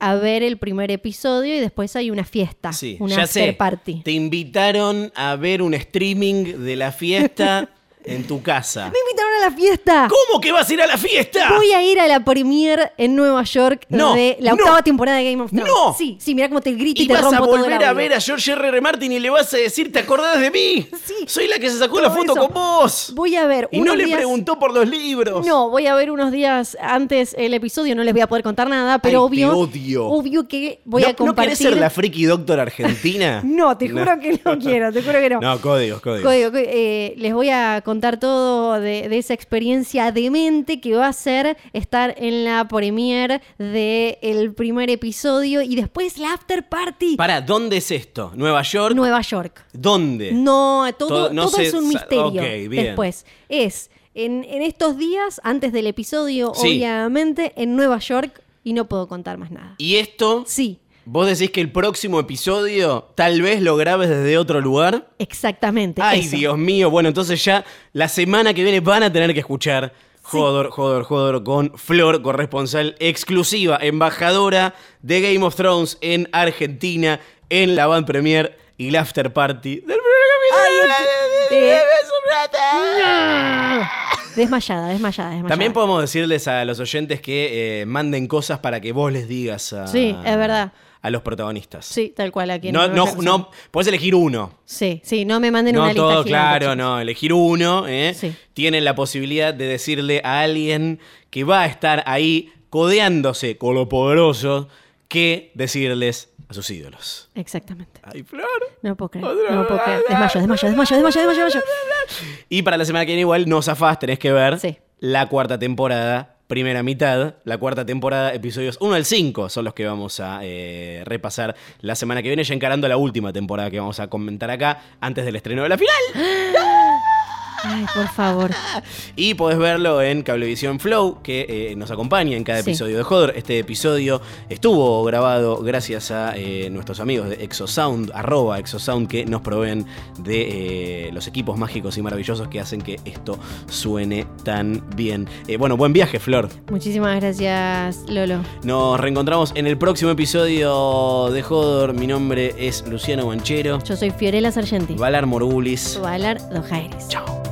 a ver el primer episodio y después hay una fiesta, Sí, una ya after sé. party. Te invitaron a ver un streaming de la fiesta en tu casa. ¡Me invitaron a la fiesta! ¿Cómo que vas a ir a la fiesta? Voy a ir a la premiere en Nueva York No, de la no. octava temporada de Game of Thrones. No. Sí, sí, mira cómo te grito y, Y te vas rompo a todo volver a ver a George R. R. Martin y le vas a decir, ¿te acordás de mí? Sí. Soy la que se sacó la foto eso. con vos. Voy a ver Y no le días- preguntó por los libros. No, voy a ver unos días antes el episodio, no les voy a poder contar nada, pero Ay, obvio, te odio. obvio que voy ¿No, a ¿No compartir. querés ser la friki doctor argentina? No, te juro que no quiero, te juro que no. No, códigos, códigos. Código, código. Eh, les voy a contar todo de, de esa experiencia demente que va a ser estar en la premiere del primer episodio y después la after party. Para, ¿dónde es esto? ¿Nueva York? Nueva York. ¿Dónde? No, todo, Todo- no todo se es un misterio. bien. Después, es en, en estos días, antes del episodio, Sí. obviamente, en Nueva York, y no puedo contar más nada. ¿Y esto? Sí. Vos decís que el próximo episodio tal vez lo grabes desde otro lugar. Exactamente. Ay, eso. Dios mío. Bueno, entonces ya la semana que viene van a tener que escuchar Jodor, Jodor, Jodor con Flor, corresponsal exclusiva, embajadora de Game of Thrones en Argentina, en la Van Premier y la After Party del eh, Sobrata. Desmayada, desmayada, desmayada. También podemos decirles a los oyentes que eh, manden cosas para que vos les digas a, Sí, es verdad. A los protagonistas. Sí, tal cual. Aquí No, no, no, podés elegir uno. Sí, sí, no me manden No una lista todo, gigante, claro, chicos. no. Elegir uno, ¿eh? Sí. Tienen la posibilidad de decirle a alguien que va a estar ahí codeándose con lo poderoso que decirles a sus ídolos. Exactamente. Ay, Flor. No puedo creer. Otra No puedo creer. Desmayo, desmayo, desmayo, desmayo, desmayo, desmayo. Y para la semana que viene igual no zafás, tenés que ver Sí. la cuarta temporada, primera mitad. La cuarta temporada, episodios 1 al 5 son los que vamos a eh, repasar la semana que viene, ya encarando la última temporada que vamos a comentar acá, antes del estreno de la final. Ay, por favor. Y podés verlo en Cablevisión Flow, que eh, nos acompaña en cada Sí. episodio de Joder. Este episodio estuvo grabado gracias a eh, nuestros amigos de Exosound, arroba Exosound, que nos proveen de eh, los equipos mágicos y maravillosos que hacen que esto suene tan bien. Bueno, buen viaje, Flor. Muchísimas gracias, Lolo. Nos reencontramos en el próximo episodio de Joder. Mi nombre es Luciano Manchero. Yo soy Fiorella Sargenti. Valar Morgulis. Valar Dojairis. Chao.